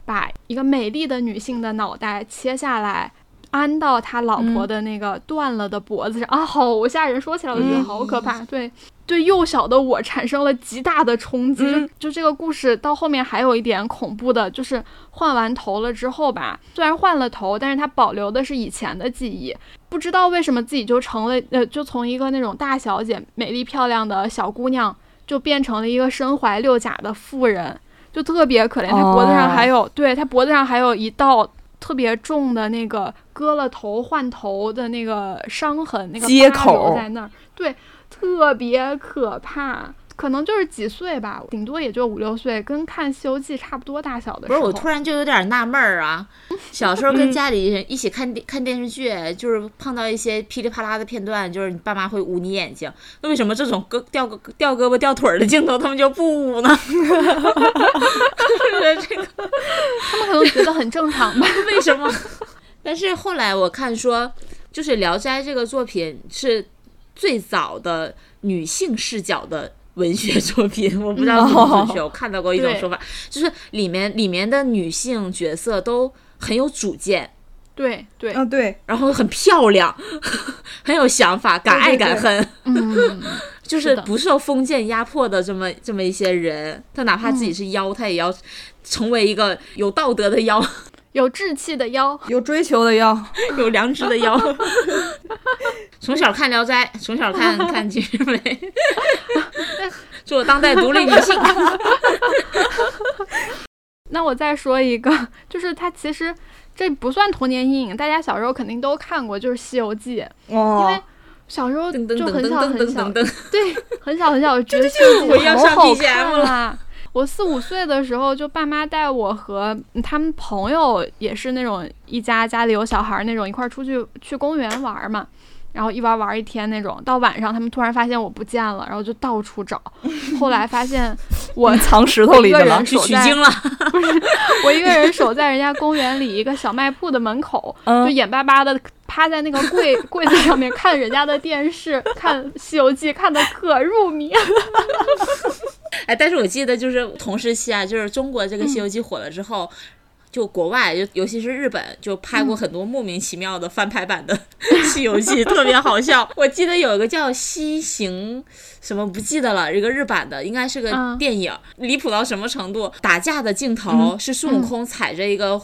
把一个美丽的女性的脑袋切下来，安到他老婆的那个断了的脖子上、啊，好吓人！说起来我觉得好可怕。对，对幼小的我产生了极大的冲击。嗯就就这个故事到后面还有一点恐怖的，就是换完头了之后吧，虽然换了头，但是他保留的是以前的记忆。不知道为什么自己就成了呃，就从一个那种大小姐、美丽漂亮的小姑娘，就变成了一个身怀六甲的妇人。就特别可怜，她脖子上还有，对她脖子上还有一道特别重的那个割了头换头的那个伤痕，那个疤接口留在那儿，对，特别可怕。可能就是几岁吧，顶多也就五六岁，跟看《西游记》差不多大小的时候。不是，我突然就有点纳闷儿啊。小时候跟家里人一起看电看电视剧，就是碰到一些噼里啪啦的片段，就是你爸妈会捂你眼睛，那为什么这种胳掉个掉胳膊掉腿儿的镜头他们就不捂呢？这个他们可能觉得很正常吧。[laughs] 为什么？[laughs] 但是后来我看说，就是《聊斋》这个作品是最早的女性视角的文学作品，[laughs] 我不知道准不准确。我看到过一种说法，就是里面里面的女性角色都很有主见，对对，啊对，然后很漂亮，[laughs] 很有想法，敢爱敢恨，嗯，[laughs] 就是不受封建压迫的这么这么一些人。他哪怕自己是妖，他也要成为一个有道德的妖，有志气的妖，有追求的妖。[laughs] 有良知的妖。[laughs] 从小看《聊斋》，从小看看《金瓶梅》，做当代独立女性。[laughs] 那我再说一个，就是它其实这不算童年阴影，大家小时候肯定都看过，就是《西游记》，因为哦，小时候就很小很小对，很小很小就觉得《西游记》我要上好好看！我四五岁的时候，就爸妈带我和他们朋友，也是那种一家家里有小孩儿那种，一块儿出去去公园玩嘛。然后一玩玩一天那种，到晚上他们突然发现我不见了，然后就到处找。后来发现 [laughs] 我藏石头里去了取经了。[laughs] 不是我一个人守在人家公园里一个小卖铺的门口，嗯就眼巴巴的趴在那个柜柜子上面看人家的电视，看《西游记》，看的可入迷。[laughs] 哎，但是我记得就是同时期啊，就是中国这个《西游记》火了之后。就国外，就尤其是日本，就拍过很多莫名其妙的翻拍版的 [laughs]《西游记》，特别好笑。我记得有一个叫《西行》什么不记得了，一个日版的，应该是个嗯电影，离谱到什么程度？打架的镜头是孙悟空踩着一个。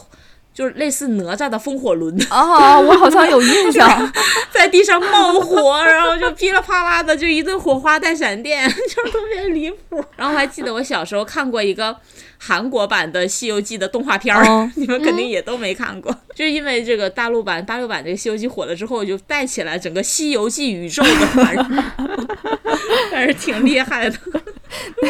就是类似哪吒的风火轮，哦，我好像有印象。[laughs] 在地上冒火，然后就噼里啪啦的就一顿火花带闪电，[laughs] 就是特别离谱。然后还记得我小时候看过一个韩国版的《西游记》的动画片儿，哦 [laughs] 你们肯定也都没看过。就是因为这个大陆版大陆版这个《西游记》火了之后，就带起来整个《西游记》宇宙的繁荣，[laughs] 还是挺厉害的。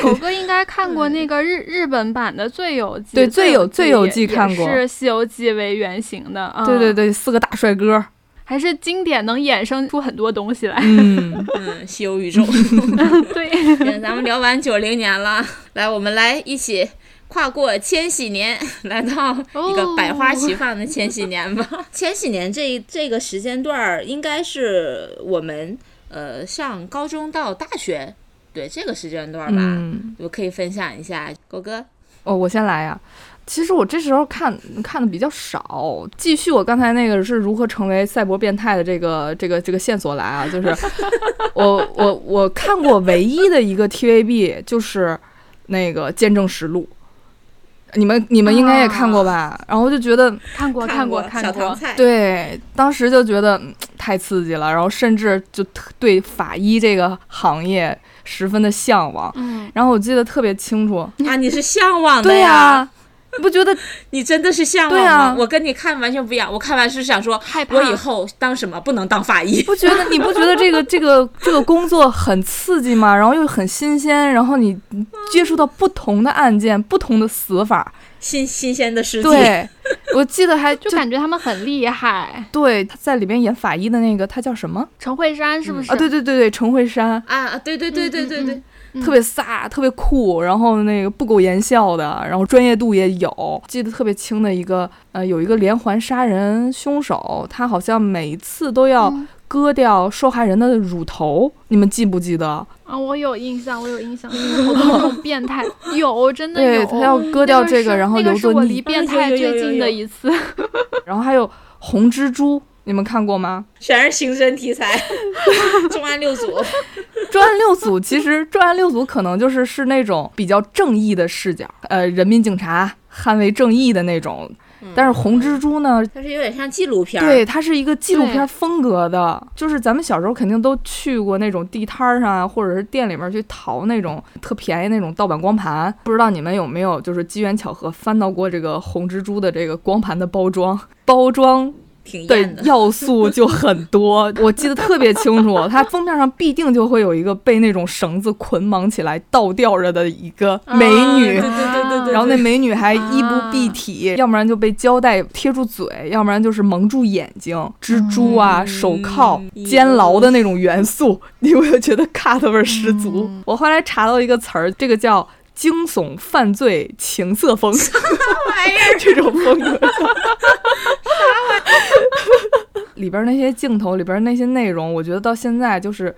狗哥应该看过那个日日本版的《最游记》，对醉醉游醉游记看过是《西游记》为原型的。嗯、对对，对，四个大帅哥。还是经典，能衍生出很多东西来。嗯，嗯，西游宇宙。[laughs] 对，咱们聊完九零年了，来，我们来一起跨过千禧年，[laughs] 来到一个百花齐放的千禧年吧。[laughs] 千禧年这一这个时间段儿，应该是我们呃上高中到大学，对这个时间段儿吧，嗯我可以分享一下，狗哥。哦，我先来呀。其实我这时候看看的比较少，继续我刚才那个是如何成为赛博变态的这个这个这个线索来啊，就是 [laughs] 我我我看过唯一的一个 TVB 就是那个《见证实录》，你们你们应该也看过吧？然后就觉得看过看过看过。对，当时就觉得、嗯太刺激了，然后甚至就特对法医这个行业十分的向往。嗯，然后我记得特别清楚，啊，你是向往的对呀？你不觉得 [laughs] 你真的是向往吗？对啊我跟你看完全不一样，我看完是想说，害怕我以后当什么不能当法医。不觉得你不觉得这个 [laughs] 这个这个工作很刺激吗？然后又很新鲜，然后你接触到不同的案件、不同的死法。新新鲜的世界，对，[laughs] 我记得还就感觉他们很厉害。对他在里边演法医的那个，他叫什么陈慧珊是不是？啊？对对对对，陈慧珊，啊，对对对对对对，嗯特别飒，特别酷，然后那个不苟言笑的，然后专业度也有。记得特别清的一个，呃，有一个连环杀人凶手，他好像每次都要嗯割掉受害人的乳头，你们记不记得？啊，我有印象，我有印象，好多那种变态，[laughs] 有真的有。对他要割掉这个，是然后那个是我留作逆离变态最近的一次。[laughs] 然后还有红蜘蛛，你们看过吗？全是刑侦题材，[laughs] 重案六组，重案六组其实重案六组可能就是是那种比较正义的视角，呃，人民警察捍卫正义的那种。但是红蜘蛛呢，它是有点像纪录片儿，对，它是一个纪录对片风格的，就是咱们小时候肯定都去过那种地摊儿上啊，或者是店里面去淘那种特便宜那种盗版光盘。不知道你们有没有就是机缘巧合翻到过这个红蜘蛛的这个光盘的包装？包装的挺艳的。要素就很多，我记得特别清楚，它封面上必定就会有一个被那种绳子捆绑起来倒吊着的一个美女。啊对对对对对，然后那美女还衣不啊蔽体，要不然就被胶带贴住嘴，要不然就是蒙住眼睛。蜘蛛啊，嗯手铐嗯、[laughs] 监牢的那种元素，你有没有觉得 cut 味儿十足？我后来查到一个词儿，这个叫惊悚犯罪情色风，玩意儿这种风格。啥玩意儿里边那些镜头里边那些内容，我觉得到现在就是。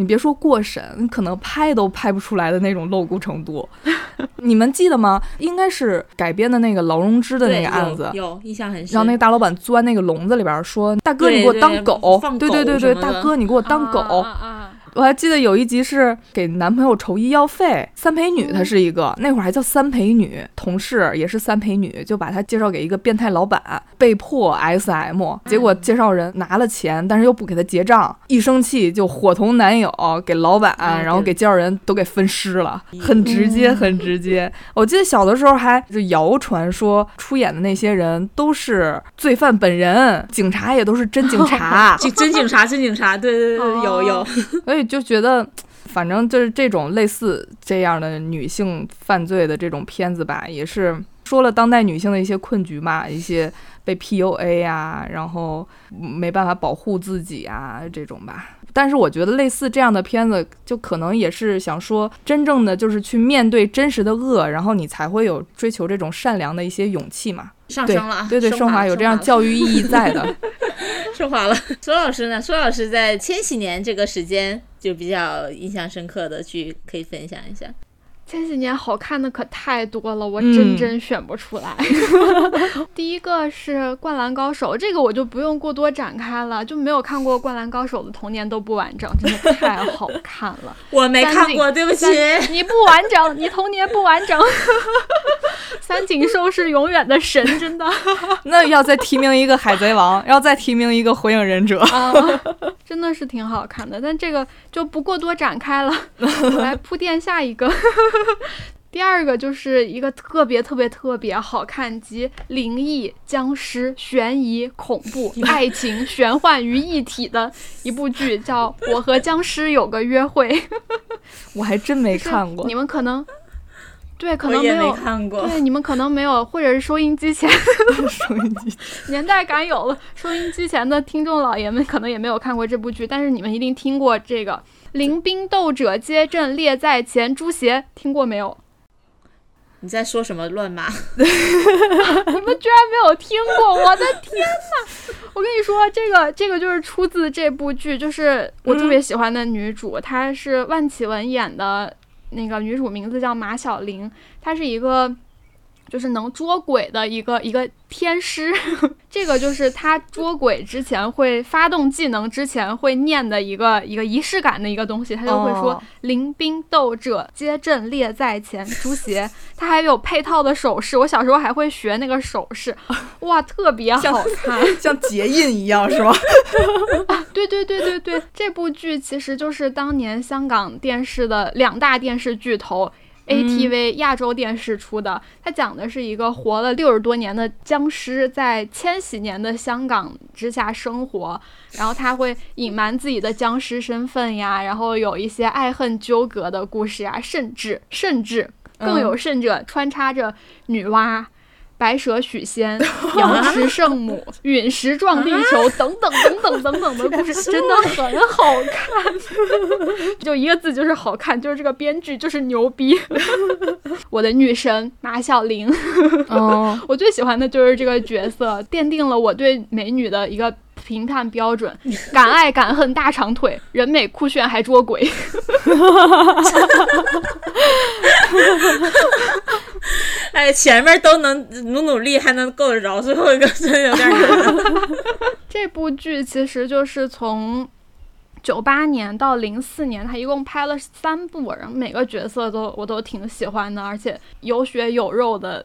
你别说过审，你可能拍都拍不出来的那种露骨程度。[laughs] 你们记得吗？应该是改编的那个劳荣枝的那个案子，有印象很深。然后那个大老板钻那个笼子里边说：“大哥，你给我当狗。”对对对对，大哥，你给我当狗。我还记得有一集是给男朋友筹医药费，三陪女她是一个，那会儿还叫三陪女，同事也是三陪女，就把她介绍给一个变态老板，被迫 S M，结果介绍人拿了钱，但是又不给她结账，一生气就伙同男友给老板，然后给介绍人都给分尸了，很直接，很直接。我记得小的时候还就谣传说出演的那些人都是罪犯本人，警察也都是真警察，[laughs] 真警察，真警察，对对对，有 [laughs] 有，所以。就觉得，反正就是这种类似这样的女性犯罪的这种片子吧，也是说了当代女性的一些困局嘛，一些被 PUA 呀，然后没办法保护自己啊这种吧。但是我觉得类似这样的片子，就可能也是想说，真正的就是去面对真实的恶，然后你才会有追求这种善良的一些勇气嘛。上升了，对对，升华有这样教育意义在的。[laughs] 升华了。[laughs] 苏老师呢？苏老师在千禧年这个时间就比较印象深刻的剧，可以分享一下。前几年好看的可太多了，我真真选不出来。[laughs] 第一个是《灌篮高手》，这个我就不用过多展开了，就没有看过《灌篮高手》的童年都不完整，真的太好看了。[laughs] 我没看过，对不起。你不完整，你童年不完整。三井寿是永远的神，真的。[laughs] 那要再提名一个《海贼王》，要再提名一个《火影忍者》，真的是挺好看的。但这个就不过多展开了，[laughs] 来铺垫下一个。[laughs] 第二个就是一个特别特别特别好看，集灵异、僵尸、悬疑、恐怖、[laughs] 爱情、玄幻于一体的一部剧，叫《我和僵尸有个约会》。我还真没看过，你们可能对可能没有看过，对你们可能没有，或者是收音机前 [laughs] 收音机 [laughs] 年代感有了，收音机前的听众老爷们可能也没有看过这部剧，但是你们一定听过这个。临兵斗者皆阵列在前，朱邪听过没有？你在说什么乱码？[laughs] 你们居然没有听过！我的天呐！我跟你说，这个这个就是出自这部剧，就是我特别喜欢的女主，她是万绮雯演的那个女主，名字叫马小玲，她是一个。就是能捉鬼的一个 [laughs] 一个天师，这个就是他捉鬼之前会发动技能之前会念的一个一个仪式感的一个东西，他就会说“临兵斗者皆阵列在前”，朱邪。[laughs] 他还有配套的手势，我小时候还会学那个手势，[laughs] 哇，特别好看，像结印一样是吗？对对对对对，这部剧其实就是当年香港电视的两大电视巨头。ATV 亚洲电视出的，它讲的是一个活了六十多年的僵尸在千禧年的香港之下生活，然后他会隐瞒自己的僵尸身份呀，然后有一些爱恨纠葛的故事呀，甚至甚至更有甚者穿插着女娲。白蛇许仙、瑶池圣母、[laughs] 陨石撞地球等等等等等等的故事，[laughs] 真的很好看。就一个字，就是好看。就是这个编剧就是牛逼。[laughs] 我的女神马小玲，哦，我最喜欢的就是这个角色，奠定了我对美女的一个评判标准：敢爱敢恨大长腿，人美酷炫还捉鬼。哎，前面都能努努力，还能够得着，最后一个真有点难。[laughs] 这部剧其实就是从九八年到零四年，他一共拍了三部，然后每个角色都我都挺喜欢的，而且有血有肉的。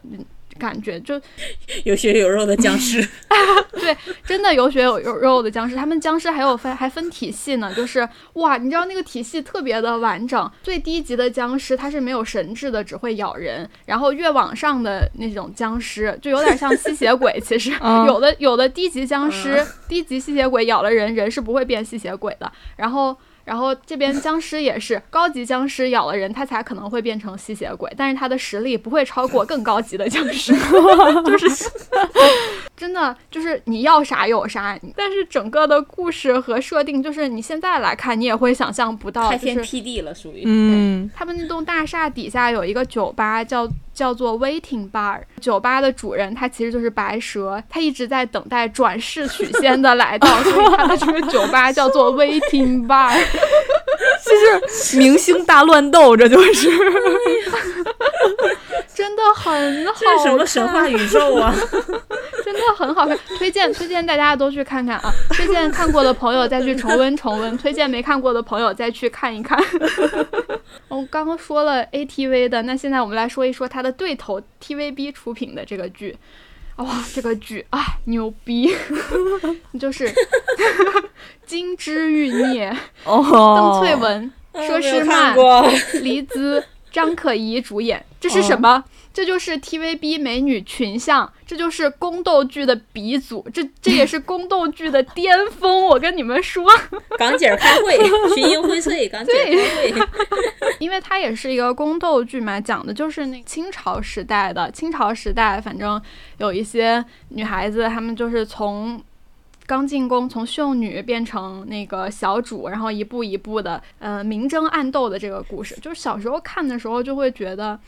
感觉就 [laughs] 有血有肉的僵尸，[laughs] 对，真的有血有有肉的僵尸。他们僵尸还有分还分体系呢，就是哇，你知道那个体系特别的完整。最低级的僵尸它是没有神智的，只会咬人。然后越往上的那种僵尸就有点像吸血鬼。其实 [laughs] 有的有的低级僵尸、低级吸血鬼咬了人，人是不会变吸血鬼的。然后。然后这边僵尸也是高级僵尸咬了人，他才可能会变成吸血鬼，但是他的实力不会超过更高级的僵尸，[laughs] 就是 [laughs] 真的就是你要啥有啥。但是整个的故事和设定，就是你现在来看，你也会想象不到，开天辟地了，属于嗯，他们那栋大厦底下有一个酒吧，叫叫做 Waiting Bar。酒吧的主人他其实就是白蛇，他一直在等待转世许仙的来到，所以他的这个酒吧叫做 Waiting Bar。[laughs] 这是明星大乱斗，这就是。[laughs] 真的很好，这是什么神话宇宙啊？[laughs] 真的很好看，推荐推荐大家都去看看啊！推荐看过的朋友再去重温重温，推荐没看过的朋友再去看一看。我刚刚说了 ATV 的，那现在我们来说一说它的对头 TVB 出品的这个剧。哇，这个剧啊，牛逼！[laughs] 就是 [laughs]《金枝欲孽》，邓萃雯、佘诗曼、黎姿。张可颐主演，这是什么？这就是 TVB 美女群像，这就是宫斗剧的鼻祖，这这也是宫斗剧的巅峰。我跟你们说，[laughs] 港姐开会，群英荟萃，港姐开会。[laughs] 因为它也是一个宫斗剧嘛，讲的就是那清朝时代的。清朝时代，反正有一些女孩子，她们就是从。刚进宫，从秀女变成那个小主，然后一步一步的，呃，明争暗斗的这个故事，就是小时候看的时候就会觉得，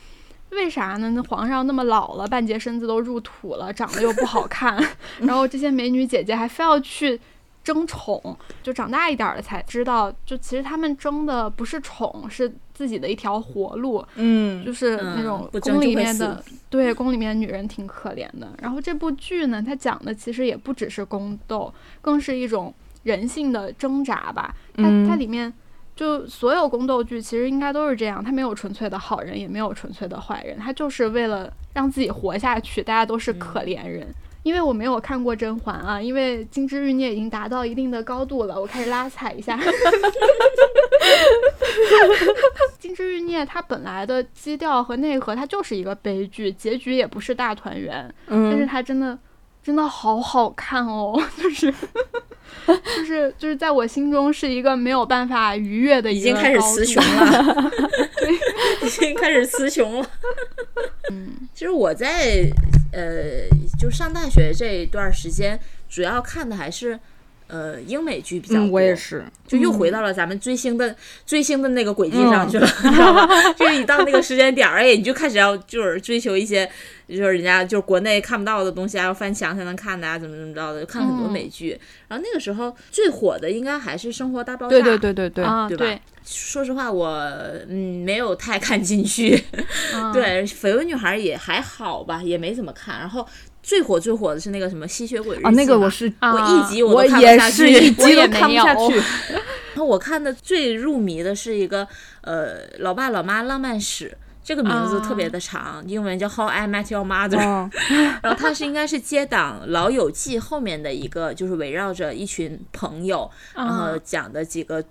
为啥呢？那皇上那么老了，半截身子都入土了，长得又不好看，[laughs] 然后这些美女姐姐还非要去。争宠，就长大一点了才知道，就其实他们争的不是宠，是自己的一条活路。嗯，就是那种宫里面的，对宫里面女人挺可怜的。然后这部剧呢，它讲的其实也不只是宫斗，更是一种人性的挣扎吧。它它里面就所有宫斗剧其实应该都是这样，他没有纯粹的好人，也没有纯粹的坏人，他就是为了让自己活下去，大家都是可怜人。因为我没有看过甄嬛啊，因为《金枝欲孽》已经达到一定的高度了，我开始拉踩一下。《金枝欲孽》它本来的基调和内核，它就是一个悲剧，结局也不是大团圆，但是它真的真的好好看哦，[laughs] 就是就是就是在我心中是一个没有办法逾越的，已经开始雌雄了，已经开始雌雄了。[laughs] 嗯，其实我在。呃，就上大学这一段时间，主要看的还是呃英美剧比较多。我也是，就又回到了咱们追星的追星的那个轨迹上去了，[laughs] 你知道吗？就是一到那个时间点儿，哎，你就开始要就是追求一些，就是人家就是国内看不到的东西啊，要翻墙才能看的啊，怎么怎么着的，就看很多美剧。然后那个时候最火的应该还是《生活大爆炸》，对对对对对，对吧？说实话，我嗯没有太看进去。[laughs] 对，绯闻女孩也还好吧，也没怎么看。然后最火最火的是那个什么吸血鬼日记，那个我是我一集我都看不下去，一集都看不下去。然后我看的最入迷的是一个呃老爸老妈浪漫史，这个名字特别的长，英文叫 How I Met Your Mother。[laughs] 然后它是应该是接档《老友记》后面的一个，就是围绕着一群朋友，然后讲的几个。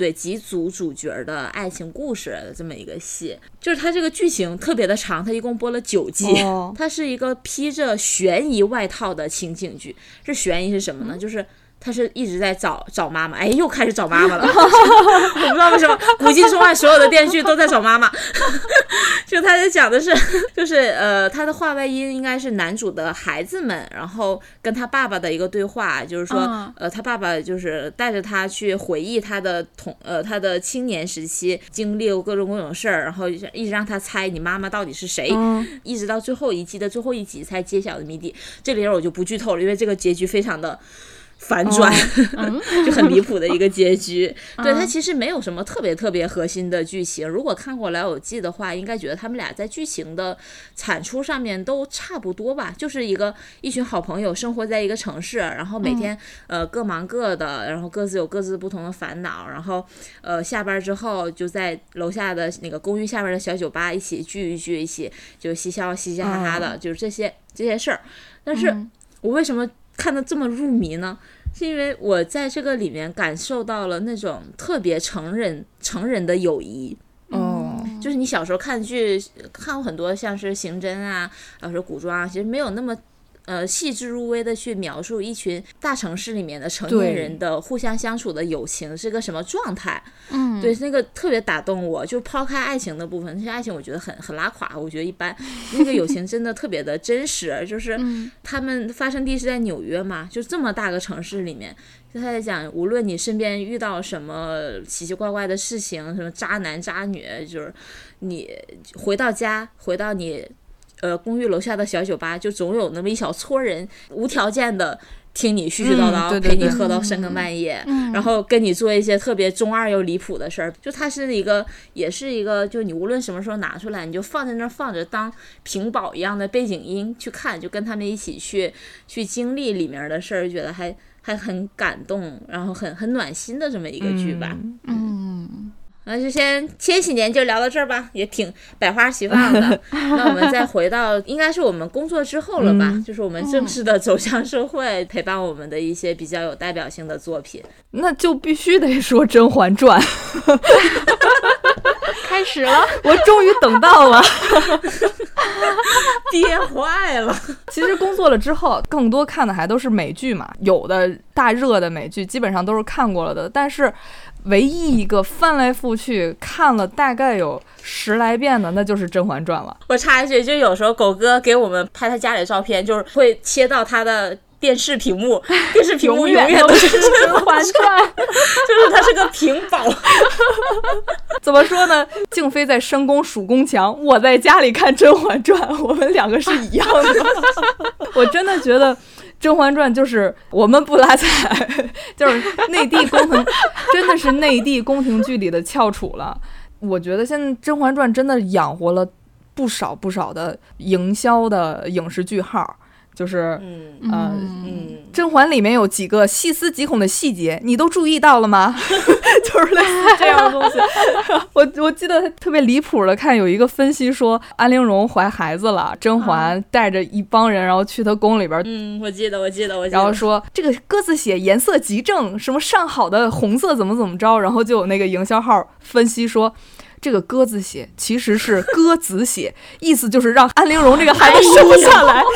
对几组主角的爱情故事的这么一个戏，就是它这个剧情特别的长，它一共播了九季，[laughs] 它是一个披着悬疑外套的情景剧。这悬疑是什么呢？就是。他是一直在找找妈妈，哎，又开始找妈妈了。[laughs] 我不知道为什么古今中外所有的电视剧都在找妈妈。[laughs] 就他在讲的是，就是呃，他的话外音应该是男主的孩子们，然后跟他爸爸的一个对话，就是说，呃，他爸爸就是带着他去回忆他的童呃他的青年时期经历过各种各种事儿，然后一直让他猜你妈妈到底是谁，一直到最后一季的最后一集才揭晓的谜底。这里我就不剧透了，因为这个结局非常的。反转 [laughs] 就很离谱的一个结局，对它其实没有什么特别特别核心的剧情。如果看过《老友记》的话，应该觉得他们俩在剧情的产出上面都差不多吧，就是一个一群好朋友生活在一个城市，然后每天呃各忙各的，然后各自有各自不同的烦恼，然后呃下班之后就在楼下的那个公寓下边的小酒吧一起聚一聚，一起就嬉笑嘻嘻哈哈的，就是这些这些事儿。但是我为什么？看的这么入迷呢，是因为我在这个里面感受到了那种特别成人成人的友谊。哦，就是你小时候看剧看过很多，像是刑侦啊，或者古装啊，其实没有那么。呃，细致入微的去描述一群大城市里面的成年人的互相相处的友情是个什么状态？嗯，对，那个特别打动我。就抛开爱情的部分，那些爱情我觉得很很拉垮，我觉得一般。那个友情真的特别的真实，就是 [laughs] 他们发生地是在纽约嘛，就这么大个城市里面，就他在讲，无论你身边遇到什么奇奇怪怪的事情，什么渣男渣女，就是你回到家，回到你。呃公寓楼下的小酒吧，就总有那么一小撮人无条件的。听你絮絮叨叨，嗯对对对陪你喝到深更半夜，嗯然后跟你做一些特别中二又离谱的事儿。就它是一个，也是一个，就你无论什么时候拿出来，你就放在那儿放着，当屏保一样的背景音去看，就跟他们一起去去经历里面的事儿，觉得还还很感动，然后很很暖心的这么一个剧吧。嗯嗯，那就先千禧年就聊到这儿吧，也挺百花齐放的。[laughs] 那我们再回到应该是我们工作之后了吧，嗯就是我们正式的走向社会，陪伴我们的一些比较有代表性的作品。那就必须得说《甄嬛传》，[laughs] 开始了，[laughs] 我终于等到了。憋坏了，其实工作了之后，更多看的还都是美剧嘛，有的大热的美剧基本上都是看过了的，但是唯一一个翻来覆去看了大概有十来遍的，那就是《甄嬛传》了。我插一句，就有时候狗哥给我们拍他家里的照片，就是会切到他的。电视屏幕，[laughs] 电视屏幕永远都是《甄嬛传》，[laughs] 就是它是个屏保。[laughs] 怎么说呢？静妃在深宫数宫墙，我在家里看《甄嬛传》，我们两个是一样的。我真的觉得《甄嬛传》就是我们不拉踩，[laughs] 就是内地宫廷，[laughs] 真的是内地宫廷剧里的翘楚了。我觉得现在《甄嬛传》真的养活了不少不少的营销的影视剧号。就是，嗯呃，嗯，甄嬛里面有几个细思极恐的细节，你都注意到了吗？[laughs] 就是类似这样的东西。我 [laughs] 我记得特别离谱的，看有一个分析说安陵容怀孩子了，甄嬛带着一帮人，然后去她宫里边。嗯，我记得，我记得，我记得。然后说这个鸽子血颜色极正，什么上好的红色怎么怎么着，然后就有那个营销号分析说。这个鸽子血其实是鸽子血，意思就是让安陵容这个孩子生不下来。我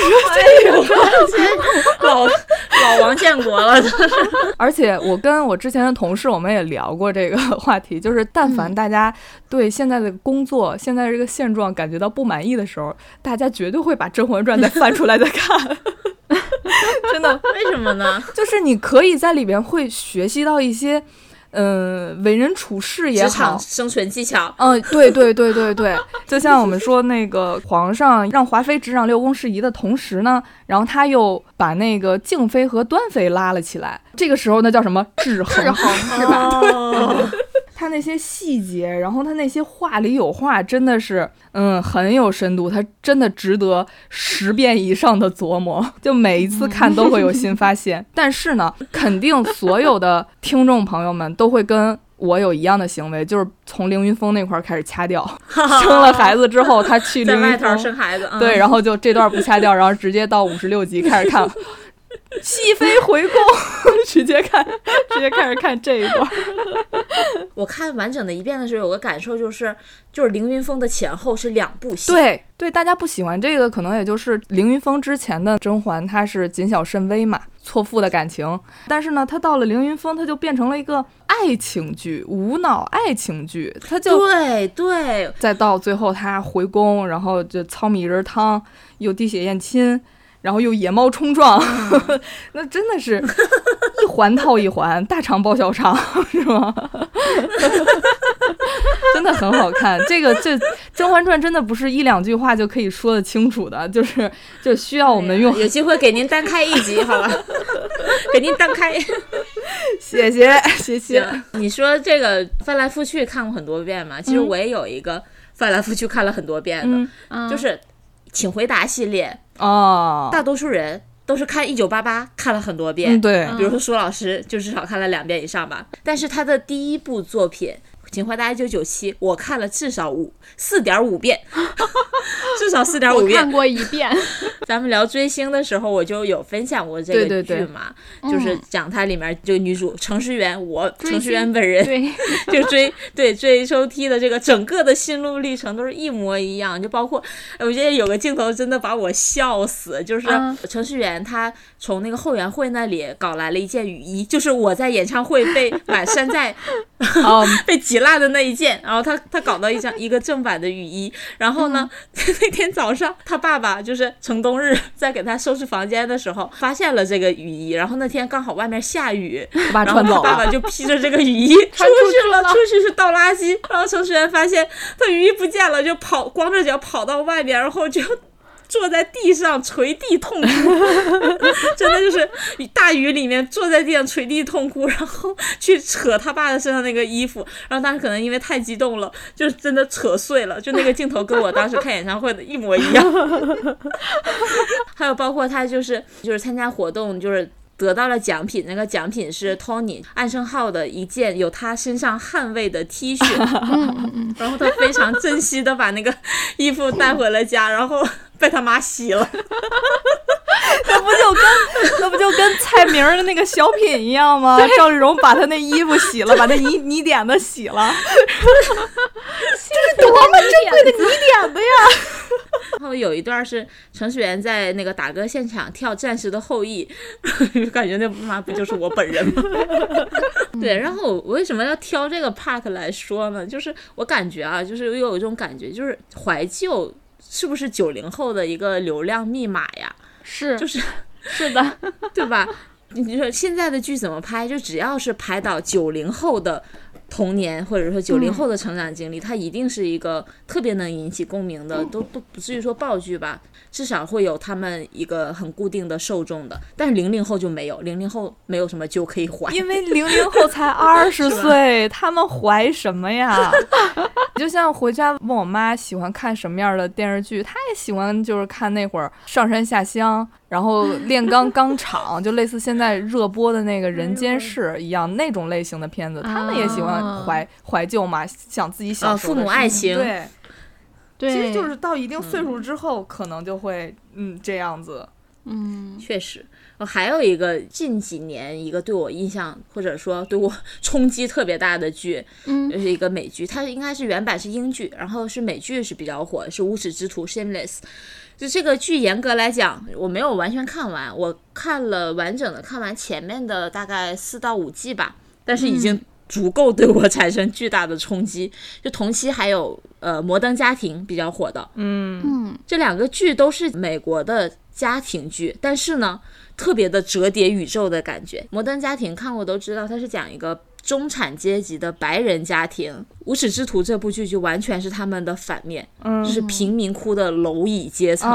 说这个老老王建国了，[laughs] 而且我跟我之前的同事，我们也聊过这个话题，就是但凡大家对现在的工作、现在这个现状感觉到不满意的时候，大家绝对会把《甄嬛传》再翻出来再看。[laughs] 真的，为什么呢？就是你可以在里边会学习到一些。嗯，为人处事也好，生存技巧。嗯，对对对对对，[laughs] 就像我们说那个皇上让华妃执掌六宫事宜的同时呢，然后他又把那个静妃和端妃拉了起来。这个时候那叫什么制衡？制衡是吧？哦 [laughs] 他那些细节，然后他那些话里有话，真的是，嗯，很有深度。他真的值得十遍以上的琢磨，[laughs] 就每一次看都会有新发现。但是呢，肯定所有的听众朋友们都会跟我有一样的行为，就是从凌云峰那块儿开始掐掉。[laughs] 生了孩子之后，他去在外头凌云峰，生孩子，嗯、对，然后就这段不掐掉，然后直接到五十六集开始看。[laughs] 熹妃回宫，[laughs] 直接看，直接开始看这一段。[laughs] 我看完整的一遍的时候，有个感受就是，就是凌云峰的前后是两部戏。对对，大家不喜欢这个，可能也就是凌云峰之前的甄嬛，她是谨小慎微嘛，错付的感情。但是呢，她到了凌云峰，她就变成了一个爱情剧，无脑爱情剧。她就对对，再到最后她回宫，然后就糙米仁汤，又滴血验亲。然后又野猫冲撞，嗯 [laughs] 那真的是一环套一环，大肠包小肠，是吗？[laughs] 真的很好看。这个这《甄嬛传》真的不是一两句话就可以说得清楚的，就是就需要我们用。哎、有机会给您单开一集，好吧？给您单开。[laughs] 谢谢谢谢。你说这个翻来覆去看过很多遍嘛？其实嗯我也有一个翻来覆去看了很多遍的，嗯、就是《请回答》系列。哦，大多数人都是看《一九八八》看了很多遍，嗯、对，比如说舒老师就至少看了两遍以上吧。但是他的第一部作品《请回答一九九七》，我看了至少五四点五遍，[laughs] 至少四点五遍。看过一遍。[laughs] 咱们聊追星的时候，我就有分享过这个剧嘛，对对对就是讲它里面就女主程序员，我程序员本人对就追对追 O T 的这个整个的心路历程都是一模一样，就包括我觉得有个镜头真的把我笑死，就是程序员他从那个后援会那里搞来了一件雨衣，就是我在演唱会被满山寨 [laughs] 被挤烂的那一件，然后他他搞到一张一个正版的雨衣，然后呢、嗯、[laughs] 那天早上他爸爸就是程。冬日在给他收拾房间的时候，发现了这个雨衣，然后那天刚好外面下雨，把然后他。爸爸就披着这个雨衣出去了，出去是倒垃圾，然后程序员发现他雨衣不见了，就跑光着脚跑到外面，然后就。坐在地上捶地痛哭，[laughs] 真的就是大雨里面坐在地上捶地痛哭，然后去扯他爸的身上那个衣服，然后当时可能因为太激动了，就真的扯碎了，就那个镜头跟我当时看演唱会的一模一样。[laughs] 还有包括他就是就是参加活动就是。得到了奖品，那个奖品是 Tony 暗生浩的一件有他身上汗味的 T 恤，然后他非常珍惜的把那个衣服带回了家，然后被他妈洗了。[laughs] 那不就跟那不就跟蔡明儿的那个小品一样吗？赵丽蓉把他那衣服洗了，把那泥泥点子洗了，[laughs] 这是多么珍贵的泥点子呀！[laughs] 然后有一段是程序员在那个打歌现场跳《战士的后裔》，感觉那妈不就是我本人吗？对，然后我为什么要挑这个 part 来说呢？就是我感觉啊，就是又有一种感觉，就是怀旧是不是九零后的一个流量密码呀？是就是 [laughs] 是的，[laughs] 对吧？你说现在的剧怎么拍？就只要是拍到九零后的童年，或者说九零后的成长经历，它一定是一个特别能引起共鸣的，都都不至于说爆剧吧，至少会有他们一个很固定的受众的。但是零零后就没有，零零后没有什么就可以怀。因为零零后才 [laughs] 二十岁，他们怀什么呀？[laughs] 就像回家问我妈喜欢看什么样的电视剧，她也喜欢就是看那会儿上山下乡，然后炼钢钢厂，[laughs] 就类似现在热播的那个人间世一样那种类型的片子，他们也喜欢怀怀旧嘛，想自己小时候的父母爱情，对，对，其实就是到一定岁数之后，可能就会嗯。这样子。嗯。确实。呃还有一个近几年一个对我印象或者说对我冲击特别大的剧，嗯。就是一个美剧，它应该是原版是英剧，然后是美剧是比较火，是《无耻之徒》（Shameless）。就这个剧严格来讲，我没有完全看完，我看了完整的看完前面的大概四到五季吧，但是已经足够对我产生巨大的冲击。就同期还有呃《摩登家庭》比较火的，嗯嗯这两个剧都是美国的家庭剧，但是呢，特别的折叠宇宙的感觉。《摩登家庭》看过都知道，它是讲一个中产阶级的白人家庭，《无耻之徒》这部剧就完全是他们的反面，嗯就是贫民窟的蝼蚁阶层。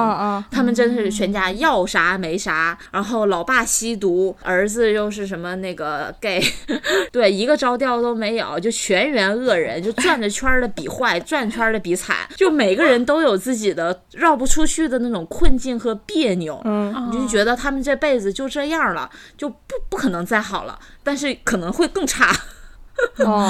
他们真的是全家要啥没啥，然后老爸吸毒，儿子又是什么那个 gay，[laughs] 对，一个招调都没有，就全员恶人，就转着圈儿的比坏，转圈儿的比惨，就每个人都有自己的绕不出去的那种困境和别扭。嗯你就觉得他们这辈子就这样了，就不不可能再好了，但是可能会更差。[laughs] 哦，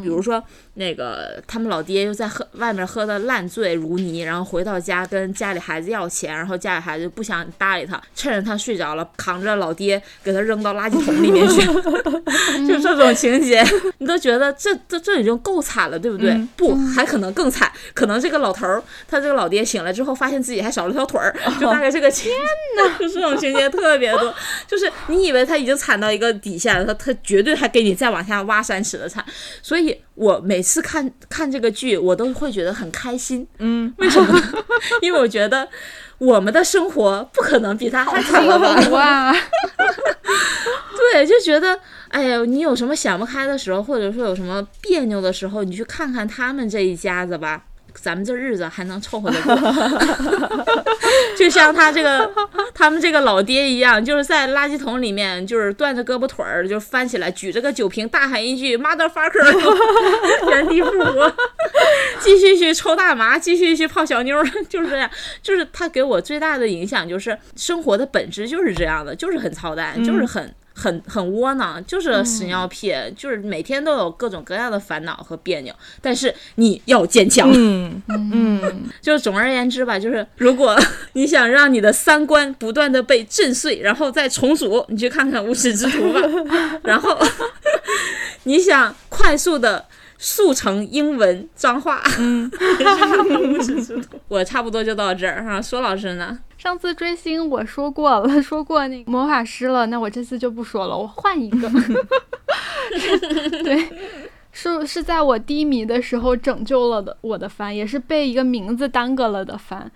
比如说那个他们老爹又在喝外面喝的烂醉如泥，然后回到家跟家里孩子要钱，然后家里孩子不想搭理他，趁着他睡着了，扛着老爹给他扔到垃圾桶里面去，[laughs] 就这种情节，你都觉得这这这已经够惨了，对不对？嗯不，还可能更惨，可能这个老头儿他这个老爹醒来之后，发现自己还少了条腿儿，就大概这个情，[laughs] 就这种情节特别多，[laughs] 就是你以为他已经惨到一个底线了，他他绝对还给你再往下挖三尺的惨，所以我每次看看这个剧，我都会觉得很开心。嗯，[laughs] 为什么呢？[laughs] 因为我觉得我们的生活不可能比他还惨了吧？哇，[laughs] 对，就觉得，哎呀，你有什么想不开的时候，或者说有什么别扭的时候，你去看看他们这一家子吧。咱们这日子还能凑合得过，[laughs] 就像他这个他们这个老爹一样，就是在垃圾桶里面，就是断着胳膊腿儿，就翻起来举着个酒瓶，大喊一句 “motherfucker”，[laughs] 原地复活，[laughs] 继续去抽大麻，继续去泡小妞儿，就是这样。就是他给我最大的影响，就是生活的本质就是这样的，就是很操蛋，就是很。很很窝囊，就是屎尿屁，就是每天都有各种各样的烦恼和别扭，但是你要坚强。嗯嗯，[laughs] 就是总而言之吧，就是如果 [laughs] 你想让你的三观不断的被震碎，然后再重组，你去看看《无耻之徒》吧。[laughs] 然后你想快速的速成英文脏话，嗯，也是看看《无耻之徒》。我差不多就到这儿哈。说老师呢？上次追星我说过了，[laughs] 说过那个魔法师了，那我这次就不说了，我换一个。[laughs] 对，是是在我低迷的时候拯救了的我的番，也是被一个名字耽搁了的番。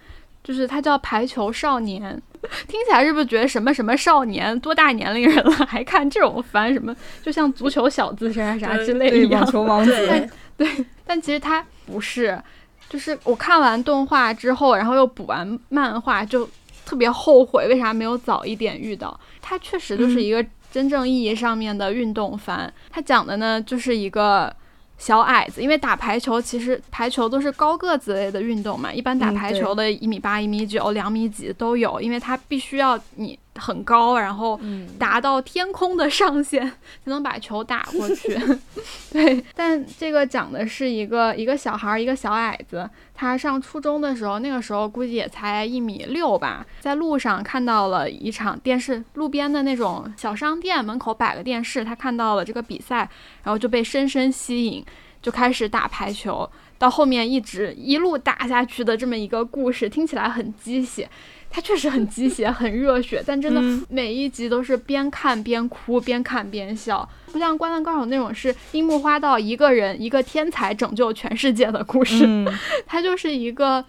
就是它叫《排球少年》，听起来是不是觉得什么什么少年多大年龄人了还看这种番？什么就像足球小子啥啥之类的一样网。球王子，对，但其实它不是，就是我看完动画之后，然后又补完漫画，就特别后悔为啥没有早一点遇到。它确实就是一个真正意义上面的运动番，它讲的呢就是一个。小矮子，因为打排球，其实排球都是高个子类的运动嘛，一般打排球的一米八、一米九、两米几都有，因为它必须要你很高，然后嗯，达到天空的上限 [laughs] 才能把球打过去。[laughs] [laughs] 对，但这个讲的是一个一个小孩儿，一个小矮子，他上初中的时候，那个时候估计也才一米六吧，在路上看到了一场电视，路边的那种小商店门口摆个电视，他看到了这个比赛，然后就被深深吸引，就开始打排球。到后面一直一路打下去的这么一个故事，听起来很鸡血，它确实很鸡血，很热血，但真的嗯每一集都是边看边哭，边看边笑，不像《灌篮高手》那种是樱木花道一个人一个天才拯救全世界的故事，嗯，[laughs] 它就是一个，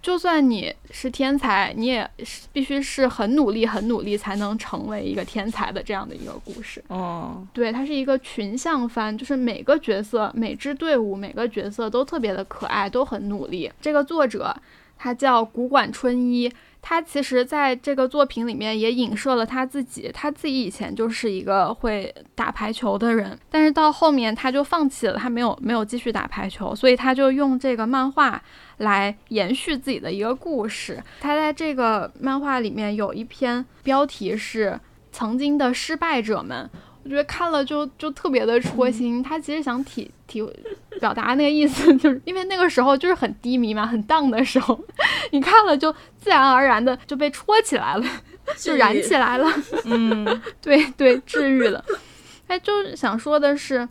就算你是天才，你也是必须是很努力、很努力才能成为一个天才的这样的一个故事。哦，对，它是一个群像番，就是每个角色、每支队伍、每个角色都特别的可爱，都很努力。这个作者他叫古管春一，他其实在这个作品里面也影射了他自己，他自己以前就是一个会打排球的人，但是到后面他就放弃了，他没有没有继续打排球，所以他就用这个漫画来延续自己的一个故事。他在这个漫画里面有一篇标题是“曾经的失败者们”。我觉得看了就就特别的戳心。他其实想体体表达那个意思，[laughs] 就是因为那个时候就是很低迷嘛，很荡的时候，[laughs] 你看了就自然而然的就被戳起来了，就燃起来了。[laughs] 嗯，对对，治愈了。哎，就是想说的是，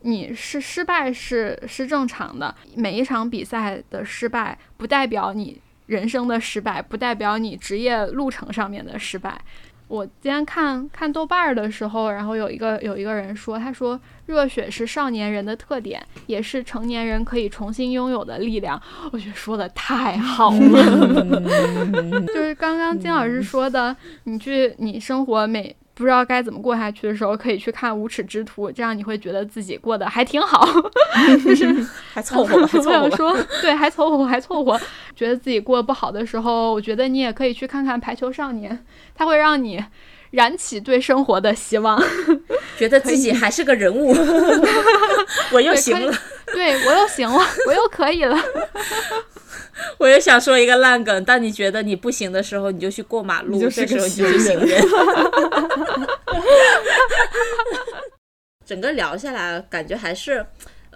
你是失败是是正常的，每一场比赛的失败不代表你人生的失败，不代表你职业路程上面的失败。我今天看看豆瓣儿的时候，然后有一个有一个人说，他说热血是少年人的特点，也是成年人可以重新拥有的力量。我觉得说的太好了。[laughs] [laughs] 就是刚刚金老师说的，你去你生活每不知道该怎么过下去的时候，可以去看《无耻之徒》，这样你会觉得自己过得还挺好。[laughs] 就是 [laughs] 还凑合吧，[laughs] 还我。想说，对，还凑合，还凑合。觉得自己过得不好的时候，我觉得你也可以去看看《排球少年》，它会让你燃起对生活的希望。觉得自己还是个人物，我又行了。对我又行了，我又可以了。[laughs] 我也想说一个烂梗，当你觉得你不行的时候，你就去过马路，这时候你就行人。[laughs] 整个聊下来，感觉还是，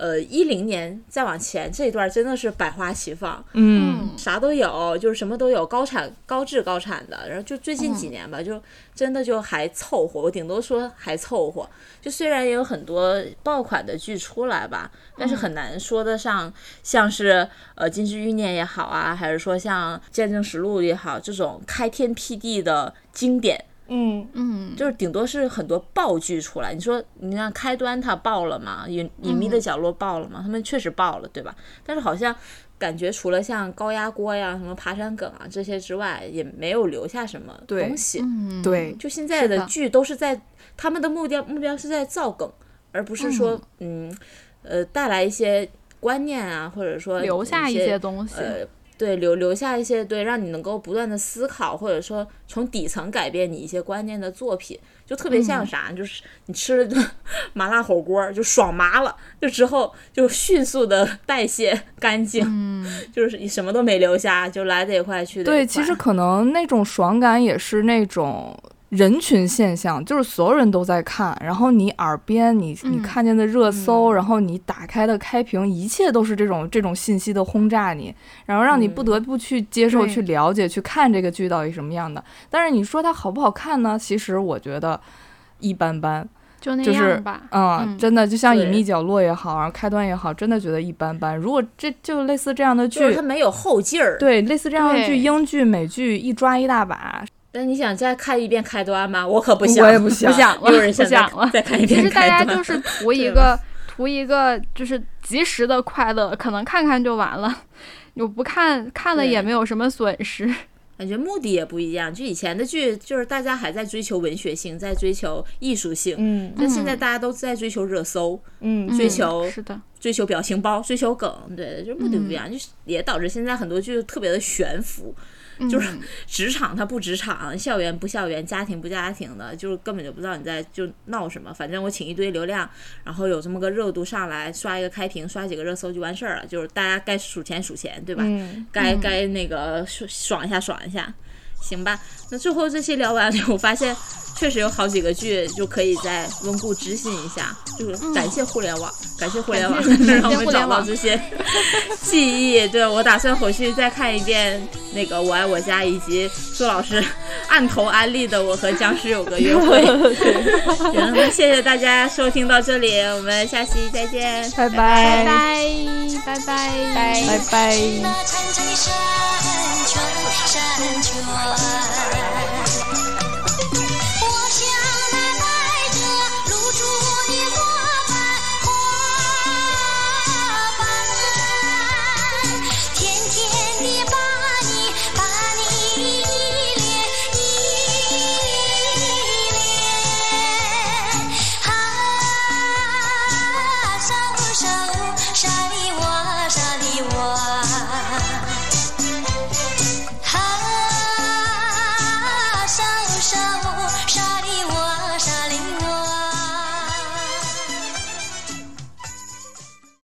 呃，一零年再往前这一段真的是百花齐放，嗯，啥都有，就是什么都有，高产、高质、高产的。然后就最近几嗯年吧，就真的就还凑合，我顶多说还凑合。就虽然也有很多爆款的剧出来吧，但是很难说得上像是呃《金枝欲孽》也好啊，还是说像《见证实录》也好，这种开天辟地的经典。嗯，嗯，就是顶多是很多爆剧出来，你说你看开端它爆了吗？隐隐秘的角落爆了吗？他们确实爆了，对吧？但是好像感觉除了像高压锅呀、什么爬山梗啊这些之外，也没有留下什么东西。嗯，对，就现在的的剧都是在他们的目标目标是在造梗，而不是说嗯呃带来一些观念啊，或者说留下一些些东西。呃，对，留留下一些对，让你能够不断的思考，或者说从底层改变你一些观念的作品，就特别像啥，就是你吃了顿 [laughs] 麻辣火锅就爽麻了，就之后就迅速的代谢干净，嗯，[laughs] 就是你什么都没留下，就来得也快，去得也对，其实可能那种爽感也是那种人群现象，就是所有人都在看，然后你耳边你你嗯看见的热搜，然后你打开的开屏，一切都是这种这种信息的轰炸你，然后让你不得不去接受、对去了解、去看这个剧到底什么样的。但是你说它好不好看呢？其实我觉得一般般。就那就是样吧。嗯，嗯真的就像隐秘角落也好，然后开端也好，真的觉得一般般。如果这就类似这样的剧就是它，没有后劲儿。对，类似这样的剧，英剧、美剧一抓一大把。但你想再看一遍开端吗？我可不想，我也不想 [laughs] 不想了，有人不想想了。再看一遍其实大。家就是图一个图一个就是及时的快乐，可能看看就完了。我不看看了也没有什么损失。感觉目的也不一样，就以前的剧就是大家还在追求文学性，在追求艺术性，嗯那现在大家都在追求热搜，嗯追求是的，追求表情包，追求梗，对，就目的不一样，就是也导致现在很多剧特别的悬浮，就是职场它不职场，校园不校园，家庭不家庭的，就是根本就不知道你在就闹什么。反正我请一堆流量，然后有这么个热度上来，刷一个开屏，刷几个热搜就完事儿了。就是大家该数钱数钱，对吧？嗯该该那个爽爽一下爽一下，行吧？那最后这期聊完了，[laughs] 我发现确实有好几个剧就可以再温故知新一下，就是感谢互联网，感谢互联网让我们找到这些记忆。对我打算回去再看一遍那个《我爱我家》，以及苏老师 [laughs] 按头安利的《我和僵尸有个约会 [laughs]》。行，那谢谢大家收听到这里，我们下期再见，拜拜拜拜拜拜拜拜。light.